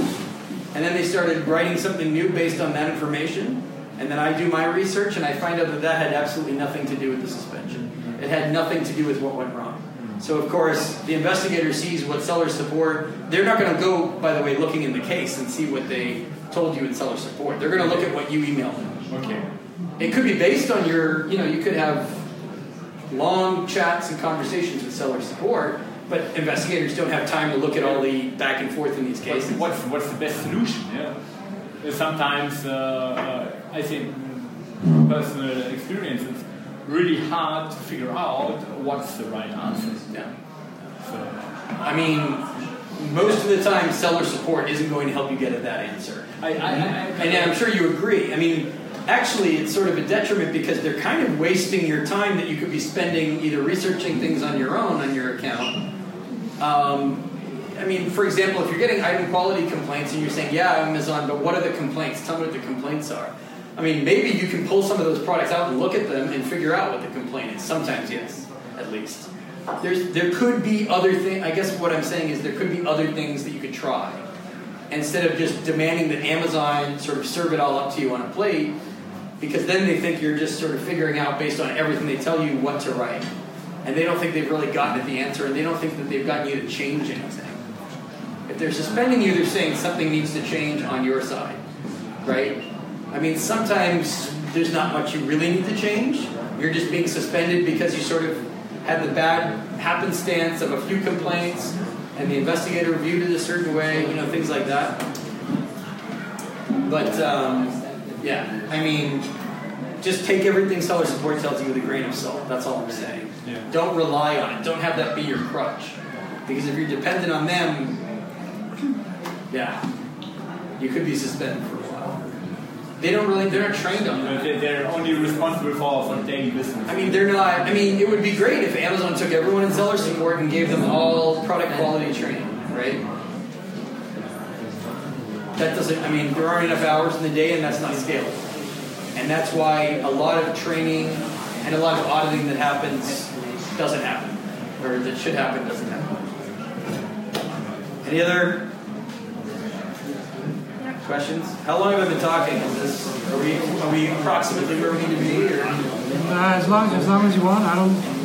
and then they started writing something new based on that information. And then I do my research and I find out that that had absolutely nothing to do with the suspension. It had nothing to do with what went wrong. So of course, the investigator sees what seller support. They're not going to go, by the way, looking in the case and see what they told you in seller support. They're going to look at what you emailed them.
Okay.
It could be based on your, you know, you could have long chats and conversations with seller support, but investigators don't have time to look at all the back and forth in these cases.
what's, what's the best solution? Yeah. Sometimes uh, uh, I think personal experience it's really hard to figure out what's the right answer.
Yeah.
So
I mean, most of the time, seller support isn't going to help you get at that answer.
I, I, I,
And I'm sure you agree. I mean, actually, it's sort of a detriment because they're kind of wasting your time that you could be spending either researching things on your own on your account. Um, I mean, for example, if you're getting item quality complaints and you're saying, yeah, Amazon, but what are the complaints? Tell me what the complaints are. I mean, maybe you can pull some of those products out and look at them and figure out what the complaint is. Sometimes, yes, at least. There's, there could be other things. I guess what I'm saying is there could be other things that you could try. Instead of just demanding that Amazon sort of serve it all up to you on a plate, because then they think you're just sort of figuring out based on everything they tell you what to write. and they don't think they've really gotten at the answer, and they don't think that they've gotten you to change anything. If they're suspending you, they're saying something needs to change on your side, right? I mean, sometimes there's not much you really need to change. You're just being suspended because you sort of had the bad happenstance of a few complaints, and the investigator reviewed it a certain way, you know, things like that. But um, yeah, I mean, just take everything seller support tells you with a grain of salt. That's all I'm saying.
Yeah.
Don't rely on it. Don't have that be your crutch. Because if you're dependent on them, yeah, you could be suspended for. They don't really, they're not trained on
You know,
that.
they- They're only responsible for, for daily business.
I mean, they're not, I mean, it would be great if Amazon took everyone in seller support and gave them all product quality training, right? That doesn't, I mean, there aren't enough hours in the day and that's not scalable. And that's why a lot of training and a lot of auditing that happens doesn't happen. Or that should happen doesn't happen. Any other questions? How long have I been talking? Is this, are we, are we approximately where we need to be or?
Uh, as long as long as you want, I don't.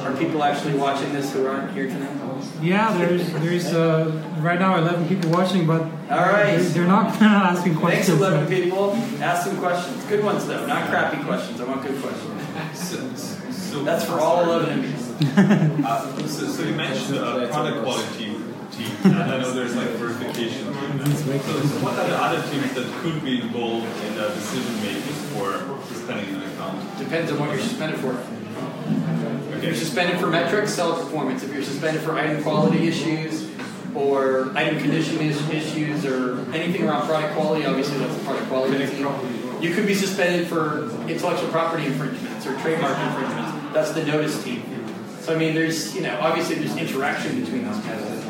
Are people actually watching this who aren't here tonight?
Yeah, there's there's uh, right now 11 people watching, but
All right.
they're, they're not asking questions.
Thanks,
questions.
11 people. Ask some questions. Good ones, though. Not crappy questions. I want good questions.
So, so,
That's for all 11 of you.
uh, so, so you mentioned uh, product quality team, and I know there's like verification. So, so what are the other teams that could be involved in the decision making for suspending an account?
Depends on what you're suspended for. If you're suspended for metrics, seller performance. If you're suspended for item quality issues or item condition issues or anything around product quality, obviously that's a product quality team. You could be suspended for intellectual property infringements or trademark infringements. That's the notice team. So I mean, there's you know obviously there's interaction between those people,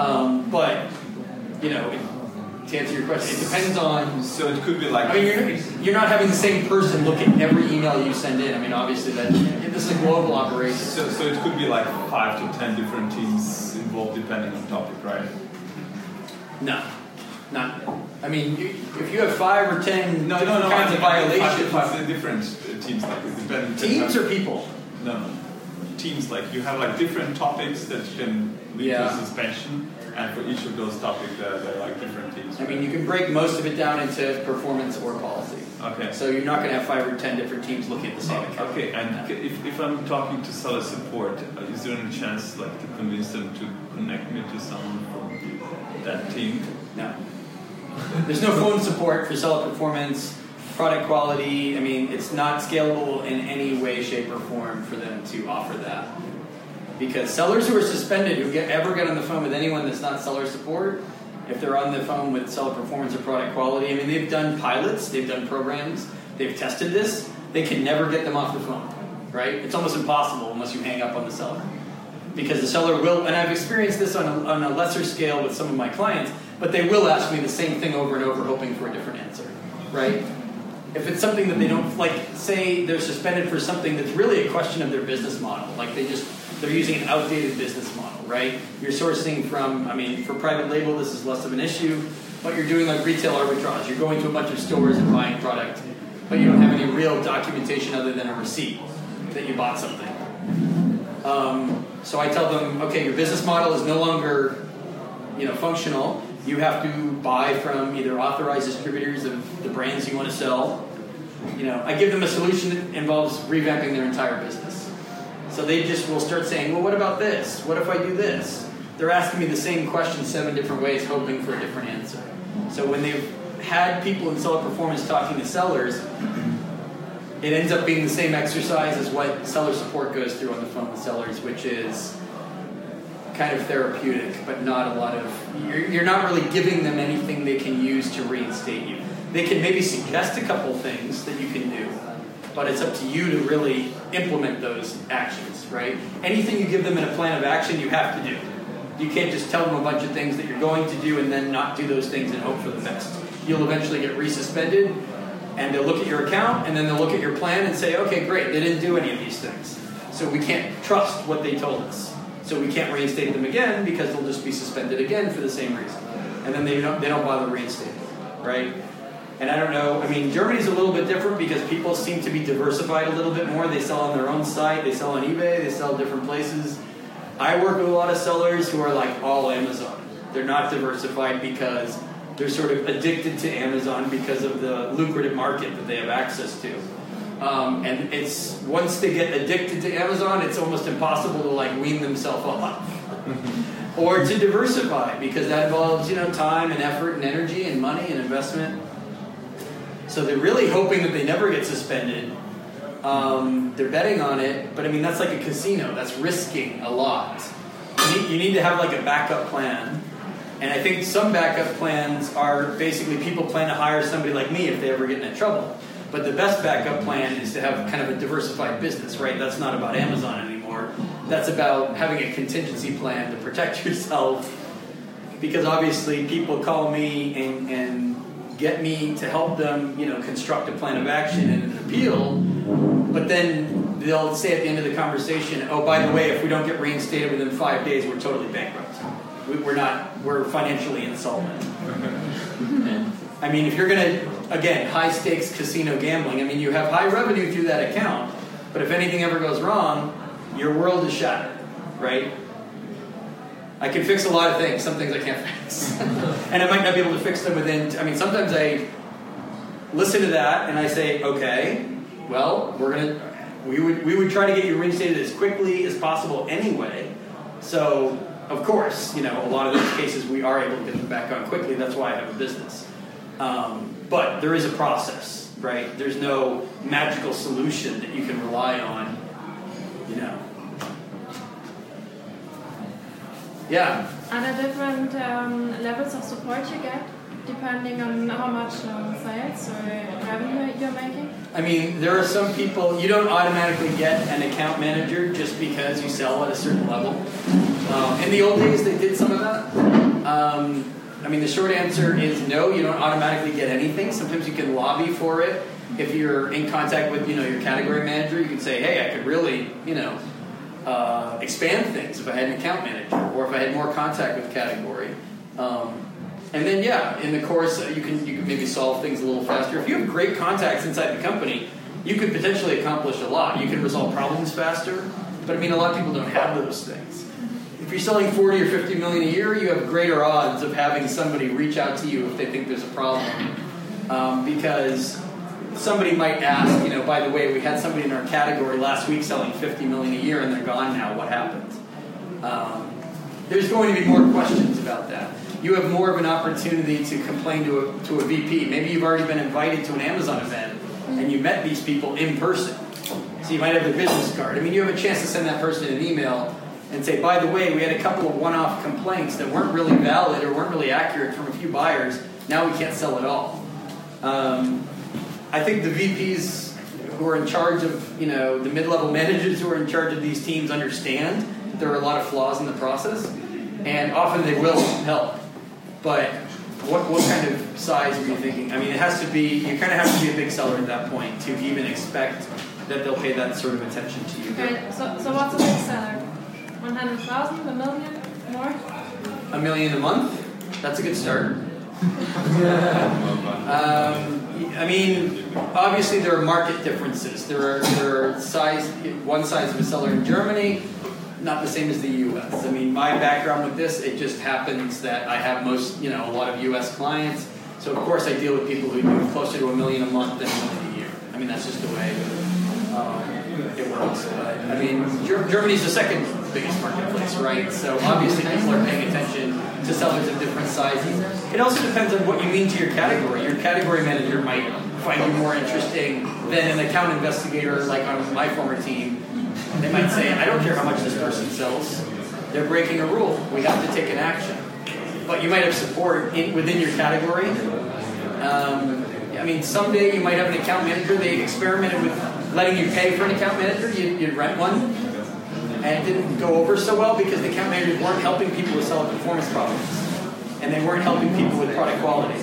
um, but you know to answer your question, it depends on
So it could be like
I mean, you're, you're not having the same person look at every email you send in. I mean, obviously, that this is a global operation.
So, so it could be like five to ten different teams involved depending on topic, right?
No, not. I mean, you, if you have five or ten
No, no, no.
kinds
I
of violations,
five different uh, teams, like depends.
teams or people.
no, no. Teams like you have like different topics that can lead
Yeah.
to suspension, and for each of those topics, there, there are like different teams.
I mean, you can break most of it down into performance or policy.
Okay.
So you're not going to have five or ten different teams looking at the same account.
Okay, and if, if I'm talking to seller support, uh, is there any chance like to convince them to connect me to someone from that team?
No. There's no phone support for seller performance, product quality. I mean, it's not scalable in any way, shape, or form for them to offer that. Because sellers who are suspended, who get, ever get on the phone with anyone that's not seller support, if they're on the phone with seller performance or product quality, I mean, they've done pilots, they've done programs, they've tested this, they can never get them off the phone, right? It's almost impossible unless you hang up on the seller because the seller will, and I've experienced this on a, on a lesser scale with some of my clients, but they will ask me the same thing over and over, hoping for a different answer, right? If it's something that they don't like, say they're suspended for something that's really a question of their business model, like they just they're using an outdated business model, right? You're sourcing from, I mean, for private label, this is less of an issue, but you're doing like retail arbitrage. You're going to a bunch of stores and buying product, but you don't have any real documentation other than a receipt that you bought something. Um, so I tell them, okay, your business model is no longer, you know, functional. You have to buy from either authorized distributors of the brands you want to sell. You know, I give them a solution that involves revamping their entire business. So they just will start saying, well, what about this? What if I do this? They're asking me the same question seven different ways, hoping for a different answer. So when they've had people in seller performance talking to sellers, it ends up being the same exercise as what seller support goes through on the phone with sellers, which is kind of therapeutic, but not a lot of. You're, you're not really giving them anything they can use to reinstate you. They can maybe suggest a couple things that you can do, but it's up to you to really implement those actions, right? Anything you give them in a plan of action, you have to do. You can't just tell them a bunch of things that you're going to do and then not do those things and hope for the best. You'll eventually get resuspended, and they'll look at your account, and then they'll look at your plan and say, okay, great, they didn't do any of these things. So we can't trust what they told us. So we can't reinstate them again because they'll just be suspended again for the same reason. And then they don't, they don't bother reinstating, right? And I don't know, I mean, Germany's a little bit different because people seem to be diversified a little bit more. They sell on their own site, they sell on eBay, they sell different places. I work with a lot of sellers who are like all Amazon. They're not diversified because they're sort of addicted to Amazon because of the lucrative market that they have access to. Um, and it's once they get addicted to Amazon, it's almost impossible to like wean themselves off. or to diversify because that involves you know time and effort and energy and money and investment. So they're really hoping that they never get suspended. Um, they're betting on it, but I mean that's like a casino. That's risking a lot. You need, you need to have like a backup plan. And I think some backup plans are basically people plan to hire somebody like me if they ever get into trouble. But the best backup plan is to have kind of a diversified business, right? That's not about Amazon anymore. That's about having a contingency plan to protect yourself. Because obviously, people call me and, and get me to help them, you know, construct a plan of action and an appeal. But then they'll say at the end of the conversation, "Oh, by the way, if we don't get reinstated within five days, we're totally bankrupt. We- We're not. We're financially insolvent." I mean, if you're going to, again, high stakes casino gambling, I mean, you have high revenue through that account, but if anything ever goes wrong, your world is shattered, right? I can fix a lot of things, some things I can't fix. and I might not be able to fix them within, I mean, sometimes I listen to that and I say, okay, well, we're going to, we would, we would try to get you reinstated as quickly as possible anyway. So, of course, you know, a lot of those cases we are able to get them back on quickly. That's why I have a business. Um, but there is a process, right? There's no magical solution that you can rely on, you know. Yeah.
Are there different um, levels of support you get depending on how much um, sales or revenue you're making?
I mean, there are some people, you don't automatically get an account manager just because you sell at a certain level. Um, in the old days, they did some of that. Um, I mean, the short answer is no, you don't automatically get anything. Sometimes you can lobby for it. If you're in contact with, you know, your category manager, you can say, hey, I could really, you know, uh, expand things if I had an account manager or if I had more contact with category. Um, and then, yeah, in the course, uh, you can you can maybe solve things a little faster. If you have great contacts inside the company, you could potentially accomplish a lot. You can resolve problems faster. But I mean, a lot of people don't have those things. If you're selling 40 or 50 million a year, you have greater odds of having somebody reach out to you if they think there's a problem. Um, because somebody might ask, you know, by the way, we had somebody in our category last week selling 50 million a year and they're gone now. What happened? Um, there's going to be more questions about that. You have more of an opportunity to complain to a, to a VP. Maybe you've already been invited to an Amazon event and you met these people in person. So you might have their business card. I mean, you have a chance to send that person an email and say, by the way, we had a couple of one off complaints that weren't really valid or weren't really accurate from a few buyers. Now we can't sell at all. Um, I think the VPs who are in charge of, you know, the mid level managers who are in charge of these teams understand there are a lot of flaws in the process, and often they will help. But what, what kind of size are you thinking? I mean, it has to be, you kind of have to be a big seller at that point to even expect that they'll pay that sort of attention to you.
Okay, so, so what's a big seller? 100,000, a million, more?
A million a month? That's a good start. Um, I mean, obviously there are market differences. There are there are size one size of a seller in Germany, not the same as the U.S. I mean, my background with this, it just happens that I have most, you know, a lot of U.S. clients. So of course I deal with people who do closer to a million a month than a million a year. I mean, that's just the way um, it works. But, I mean, Ger- Germany's the second biggest marketplace, right? So obviously people are paying attention to sellers of different sizes. It also depends on what you mean to your category. Your category manager might find you more interesting than an account investigator like on my former team. They might say, I don't care how much this person sells. They're breaking a rule. We have to take an action. But you might have support in, within your category. Um, I mean, someday you might have an account manager. They experimented with letting you pay for an account manager. You, you'd rent one, and it didn't go over so well because the account managers weren't helping people with solid performance problems, and they weren't helping people with product quality.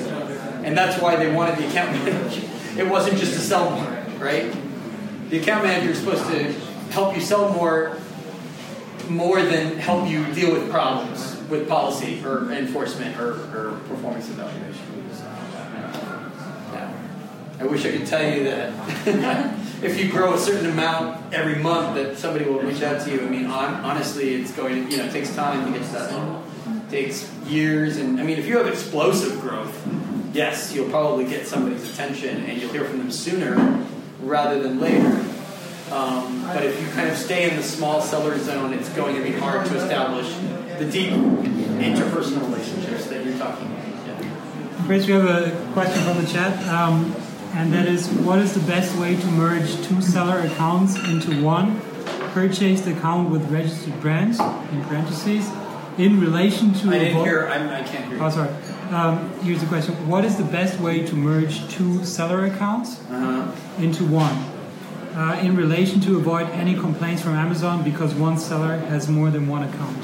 And that's why they wanted the account manager. It wasn't just to sell more, right? The account manager is supposed to help you sell more, more than help you deal with problems with policy or enforcement or, or performance evaluation. I wish I could tell you that if you grow a certain amount every month, that somebody will reach out to you. I mean, hon- honestly, it's going to, you know, it takes time to get to that level. It takes years. And I mean, if you have explosive growth, yes, you'll probably get somebody's attention and you'll hear from them sooner rather than later. Um, but if you kind of stay in the small seller zone, it's going to be hard to establish the deep interpersonal relationships that you're talking about.
Chris, we have a question from the chat, um, and that is, what is the best way to merge two seller accounts into one purchased account with registered brands, in parentheses, in relation to...
I didn't hear, I'm, I can't hear you.
Oh, sorry. Um, here's the question. What is the best way to merge two seller accounts
Uh-huh.
into one? Uh, in relation to avoid any complaints from Amazon because one seller has more than one account.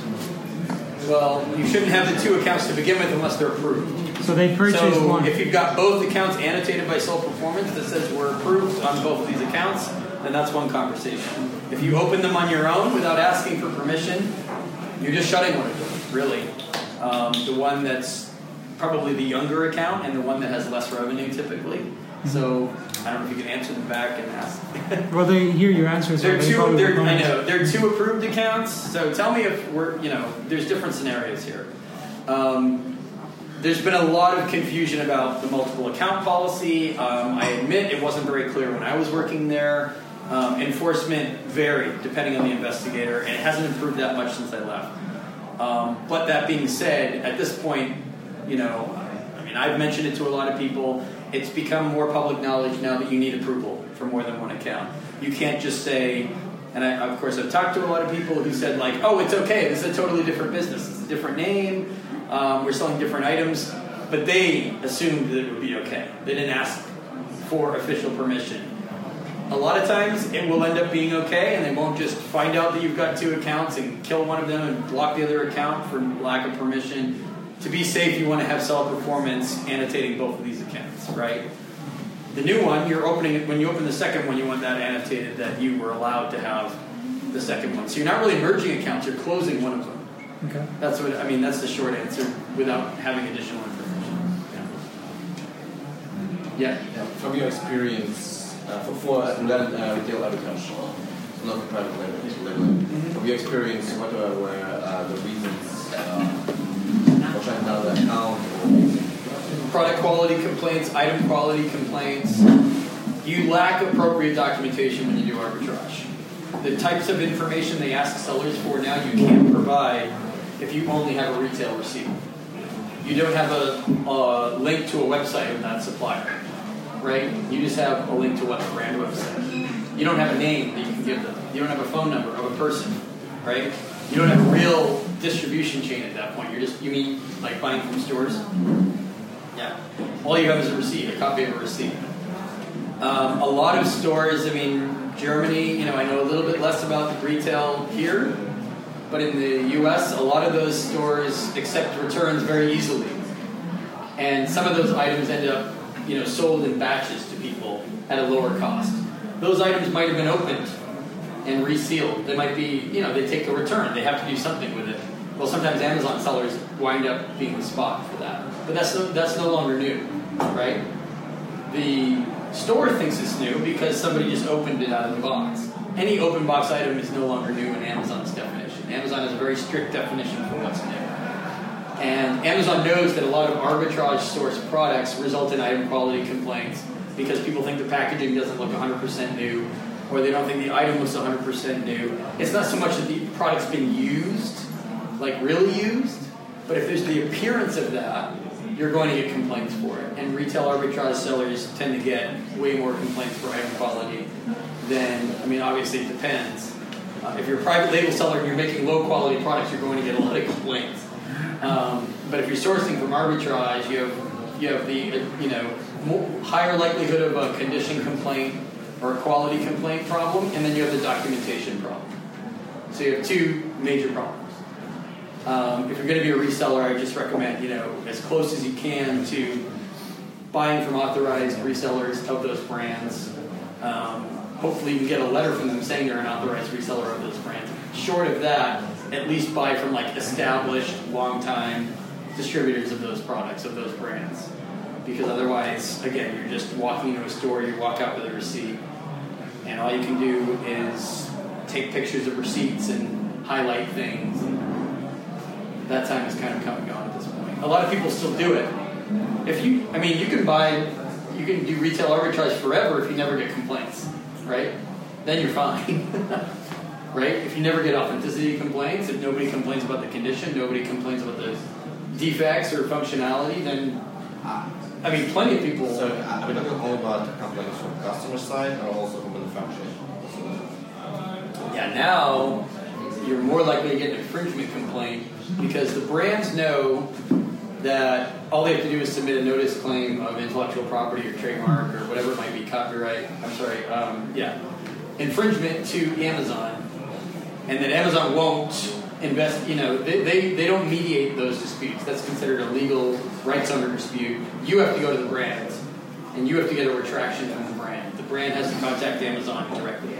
Well, you shouldn't have the two accounts to begin with unless they're approved.
So they purchase
so
one.
if you've got both accounts annotated by Seller Performance that says we're approved on both of these accounts, then that's one conversation. If you open them on your own without asking for permission, you're just shutting one of them, really. Um, the one that's probably the younger account and the one that has less revenue typically. So I don't know if you can answer them back and ask.
Well, they hear your answers. so
They're two. I know they're two approved accounts. So tell me if we're you know there's different scenarios here. Um, there's been a lot of confusion about the multiple account policy. Um, I admit it wasn't very clear when I was working there. Um, enforcement varied depending on the investigator, and it hasn't improved that much since I left. Um, but that being said, at this point, you know, I mean, I've mentioned it to a lot of people. It's become more public knowledge now that you need approval for more than one account. You can't just say, and I, of course, I've talked to a lot of people who said, like, oh, it's okay, this is a totally different business, it's a different name, um, we're selling different items, but they assumed that it would be okay. They didn't ask for official permission. A lot of times it will end up being okay, and they won't just find out that you've got two accounts and kill one of them and block the other account for lack of permission. To be safe, you want to have Seller Performance annotating both of these accounts, right? The new one, you're opening it when you open the second one, you want that annotated that you were allowed to have the second one. So you're not really merging accounts, you're closing one of them.
Okay.
That's what I mean. That's the short answer without having additional information. Yeah.
Yeah, From your experience, uh, for, for uh, retail arbitrage, not for private label, label. From your experience, what are, were uh, the reasons uh, down the account?
Product quality complaints, item quality complaints. You lack appropriate documentation when you do arbitrage. The types of information they ask sellers for now you can't provide if you only have a retail receipt. You don't have a, a link to a website of that supplier, right? You just have a link to what brand website. You don't have a name that you can give them. You don't have a phone number of a person, right? You don't have a real distribution chain at that point. You're just you mean like buying from stores. Yeah. All you have is a receipt, a copy of a receipt. Um, a lot of stores, I mean, Germany, you know, I know a little bit less about the retail here, but in the US, a lot of those stores accept returns very easily. And some of those items end up, you know, sold in batches to people at a lower cost. Those items might have been opened and resealed. They might be, you know, they take the return. They have to do something with it. Well, sometimes Amazon sellers wind up being the spot for that. But that's no, that's no longer new, right? The store thinks it's new because somebody just opened it out of the box. Any open box item is no longer new in Amazon's definition. Amazon has a very strict definition for what's new. And Amazon knows that a lot of arbitrage source products result in item quality complaints because people think the packaging doesn't look 100% new or they don't think the item was 100% new. It's not so much that the product's been used, like really used, but if there's the appearance of that, you're going to get complaints for it. And retail arbitrage sellers tend to get way more complaints for item quality than, I mean, obviously it depends. Uh, if you're a private label seller and you're making low quality products, you're going to get a lot of complaints. Um, but if you're sourcing from arbitrage, you have you have the uh, you know higher likelihood of a condition complaint or a quality complaint problem, and then you have the documentation problem. So you have two major problems. Um, if you're going to be a reseller, I just recommend you know as close as you can to buying from authorized resellers of those brands. Um, hopefully, you can get a letter from them saying they're an authorized reseller of those brands. Short of that, at least buy from like established, long-time distributors of those products of those brands. because otherwise, again, you're just walking into a store, you walk out with a receipt, and all you can do is take pictures of receipts and highlight things. That time is kind of come and gone at this point. A lot of people still do it. If you, I mean, you can buy, you can do retail arbitrage forever if you never get complaints, right? Then you're fine. right? If you never get authenticity complaints, if nobody complains about the condition, nobody complains about the defects or functionality, then ah, I mean, plenty of people.
So are we talking only about complaints from customer side or also from manufacturing?
Yeah, now you're more likely to get an infringement complaint because the brands know that all they have to do is submit a notice claim of intellectual property or trademark or whatever it might be, copyright. I'm sorry, um, yeah, infringement to Amazon, and then Amazon won't invest. You know, they, they, they don't mediate those disputes. That's considered a legal rights owner dispute. You have to go to the brands, and you have to get a retraction from the brand. The brand has to contact Amazon directly,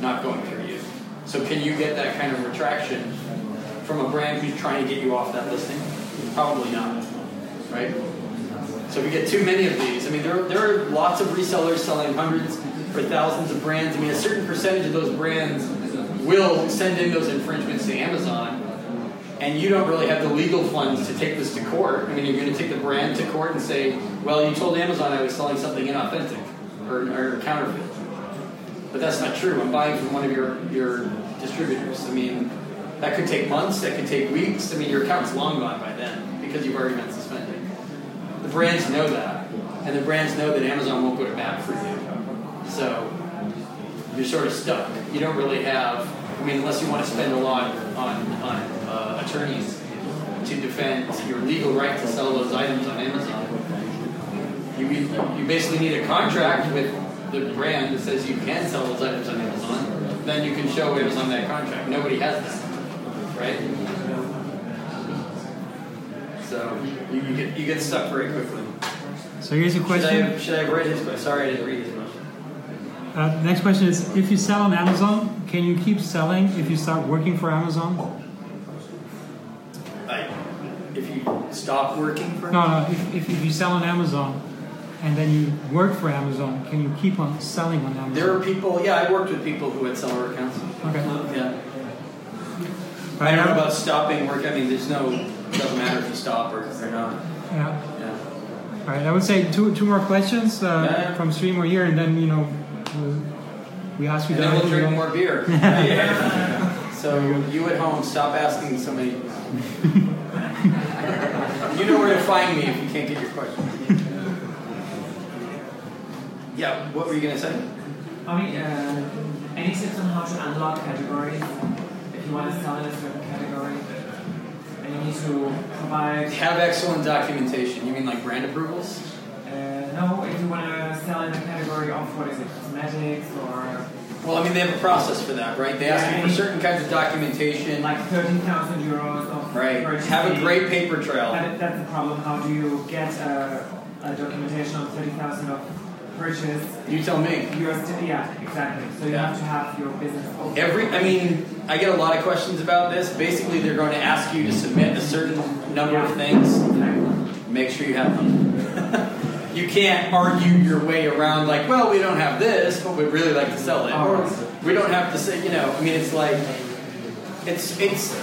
not going through you. So, can you get that kind of retraction from a brand who's trying to get you off that listing? Probably not, right? So, we get too many of these, I mean, there, there are lots of resellers selling hundreds or thousands of brands. I mean, a certain percentage of those brands will send in those infringements to Amazon, and you don't really have the legal funds to take this to court. I mean, you're going to take the brand to court and say, well, you told Amazon I was selling something inauthentic or, or counterfeit. But that's not true. I'm buying from one of your, your distributors. I mean, that could take months, that could take weeks. I mean, your account's long gone by then because you've already been suspended. The brands know that, and the brands know that Amazon won't go to bat for you. So you're sort of stuck. You don't really have, I mean, unless you want to spend a lot on, on uh, attorneys to defend your legal right to sell those items on Amazon. You, you basically need a contract with the brand that says you can sell those items on Amazon. Then you can show Amazon that contract. Nobody has that, right? So you, you get you get stuck very quickly.
So here's a
Should I
question.
have, should I have read his question? Sorry, I didn't read his question.
Uh, next question is: If you sell on Amazon, can you keep selling if you start working for Amazon?
Like, if you stop working for
No, no. If, if, if you sell on Amazon and then you work for Amazon, can you keep on selling on Amazon?
There are people, yeah, I worked with people who had seller accounts.
Okay.
Yeah. I don't know about stopping work. I mean, there's no, it doesn't matter if you stop or, or not.
Yeah.
Yeah.
All right. I would say two two more questions uh,
Yeah,
from stream or here, and then you know we ask you
And then we'll
directly.
drink more beer. So you at home, stop asking so many. you know where to find me if you can't get your question. Yeah, what were you gonna say?
I mean, uh, any tips on how to unlock categories? If you want to sell in a certain category, and you need to provide.
Have excellent documentation. You mean like brand approvals?
Uh, no, if you want to sell in a category of what is it, cosmetics or
Well, I mean, they have a process for that, right? They ask you for certain kinds of documentation.
like thirteen thousand euros of
Right.
purchasing.
Have a great paper trail.
That, that's the problem. How do you get a, a documentation of thirty thousand of purchase?
You tell me.
Still, yeah, exactly. So you
Yeah.
have to have your business. open.
Every, I mean, I get a lot of questions about this. Basically, they're going to ask you to submit a certain number of things. Make sure you have them. you can't argue your way around like, well, we don't have this, but we'd really like to sell it. Or we don't have to say, you know, I mean, it's like, it's it's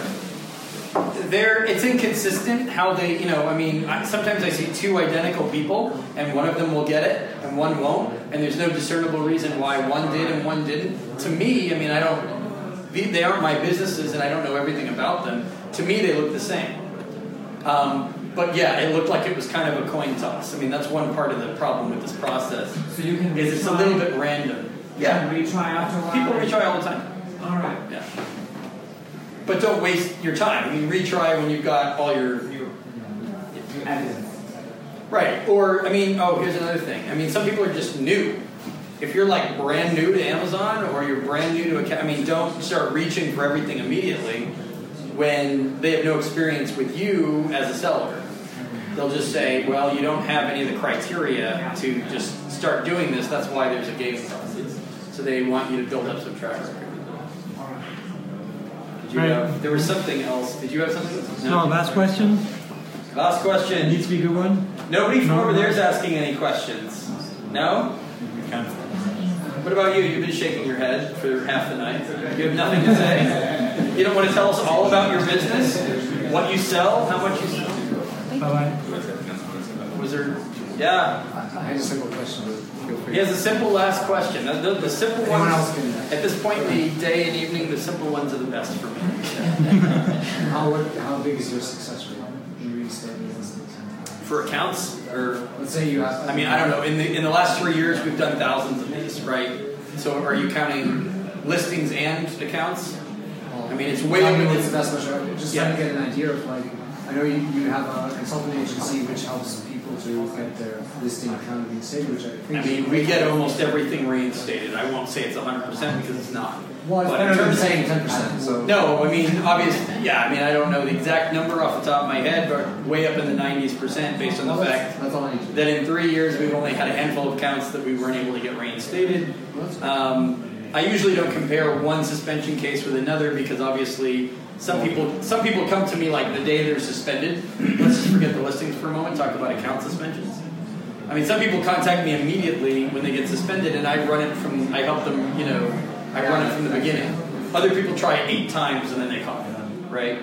they're it's inconsistent how they, you know, I mean, I, sometimes I see two identical people, and one of them will get it and one won't, and there's no discernible reason why one did and one didn't. To me, I mean, I don't, they- they aren't my businesses, and I don't know everything about them. To me, they look the same. Um, but yeah, it looked like it was kind of a coin toss. I mean, that's one part of the problem with this process.
So you can
Is it's a little bit random.
Yeah, retry after a while.
People retry all the time.
All right.
Yeah. But don't waste your time. I mean, retry when you've got all your, your
Evidence.
right. Or I mean, oh, here's another thing. I mean, some people are just new. If you're like brand new to Amazon or you're brand new to a, I mean, don't start reaching for everything immediately when they have no experience with you as a seller. They'll just say, well, you don't have any of the criteria to just start doing this. That's why there's a gating process. So they want you to build up some track record. Did you
Right.
have, there was something else. Did you have something?
No, last question.
Last question.
Needs to be a good one.
Nobody from
No.
over there is asking any questions. No? What about you? You've been shaking your head for half the night. You have nothing to say. You don't want to tell us all about your business, what you sell, how much you sell.
Bye bye.
Was there? Yeah.
I had a simple question, but feel free.
He has a simple last question. The, the, the simple
Anyone
ones,
else can-
at this point in the day and evening, the simple ones are the best for me.
How, what, how big is your success rate in real estate business?
For accounts, or
Let's say you have.
I mean, I don't know. In the in the last three years, we've done thousands of these, right? So, are you counting listings and accounts? I mean, it's way
Tell
over
me
the-
what's the best measure. Just
Yeah.
trying to get an idea of like, I know you, you have a consulting agency which helps people to get their listing which I think.
I mean, we get almost everything reinstated. I won't say it's 100% because it's not.
Well, it's
But
better than saying ten percent. So
No, I mean, obviously, yeah, I mean, I don't know the exact number off the top of my head, but way up in the 90s percent based on
Well,
the
that's,
fact
that's all I need to.
that in three years we've only had a handful of counts that we weren't able to get reinstated. Um, I usually don't compare one suspension case with another because obviously some people some people come to me like the day they're suspended. Forget the listings for a moment. Talk about account suspensions. I mean, some people contact me immediately when they get suspended, and I run it from I help them. You know, I run it from the beginning. Other people try eight times and then they call me, right?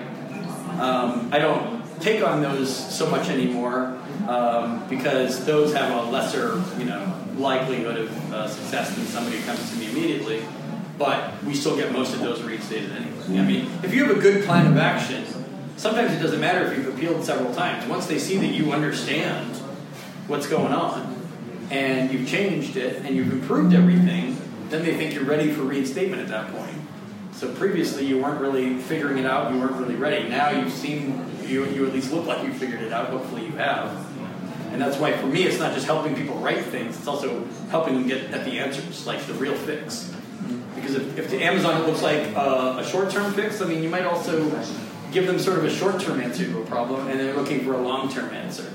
Um, I don't take on those so much anymore um, because those have a lesser, you know, likelihood of uh, success than somebody who comes to me immediately. But we still get most of those reinstated anyway. I mean, if you have a good plan of action, sometimes it doesn't matter if you've appealed several times. Once they see that you understand what's going on and you've changed it and you've improved everything, then they think you're ready for reinstatement at that point. So previously you weren't really figuring it out, you weren't really ready. Now you've seen, you, you at least look like you figured it out, hopefully you have. And that's why for me it's not just helping people write things, it's also helping them get at the answers, like the real fix. Because if, if to Amazon it looks like uh, a short-term fix, I mean you might also give them sort of a short-term answer to a problem and they're looking for a long-term answer.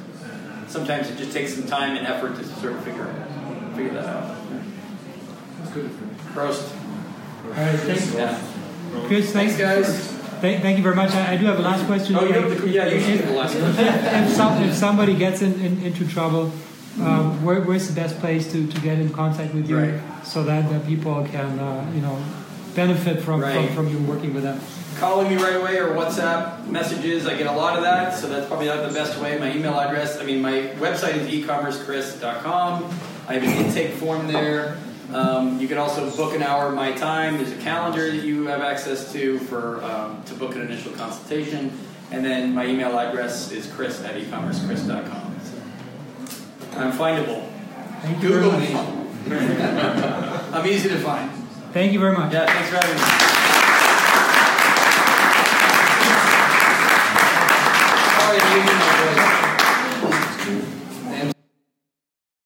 Sometimes it just takes some time and effort to sort of figure, figure that out.
It's good.
Prost.
All right, thanks.
Yeah.
Chris, thanks,
guys.
Thank, thank you very much. I, I do have a last question.
Oh, you have the, yeah, you should
if,
have the last question.
if, some, if somebody gets in, in, into trouble, um, where, where's the best place to, to get in contact with you
Right.
so that, that people can uh, you know benefit from,
Right.
from, from you working with them?
calling me right away or WhatsApp messages. I get a lot of that, so that's probably not the best way. My email address, I mean, my website is ecommercechris.com. I have an intake form there. Um, you can also book an hour of my time. There's a calendar that you have access to for um, to book an initial consultation. And then my email address is chris at ecommercechris.com. I'm findable.
Thank
Google me. I'm easy to find.
Thank you very much.
Yeah, thanks for having me. Sorry,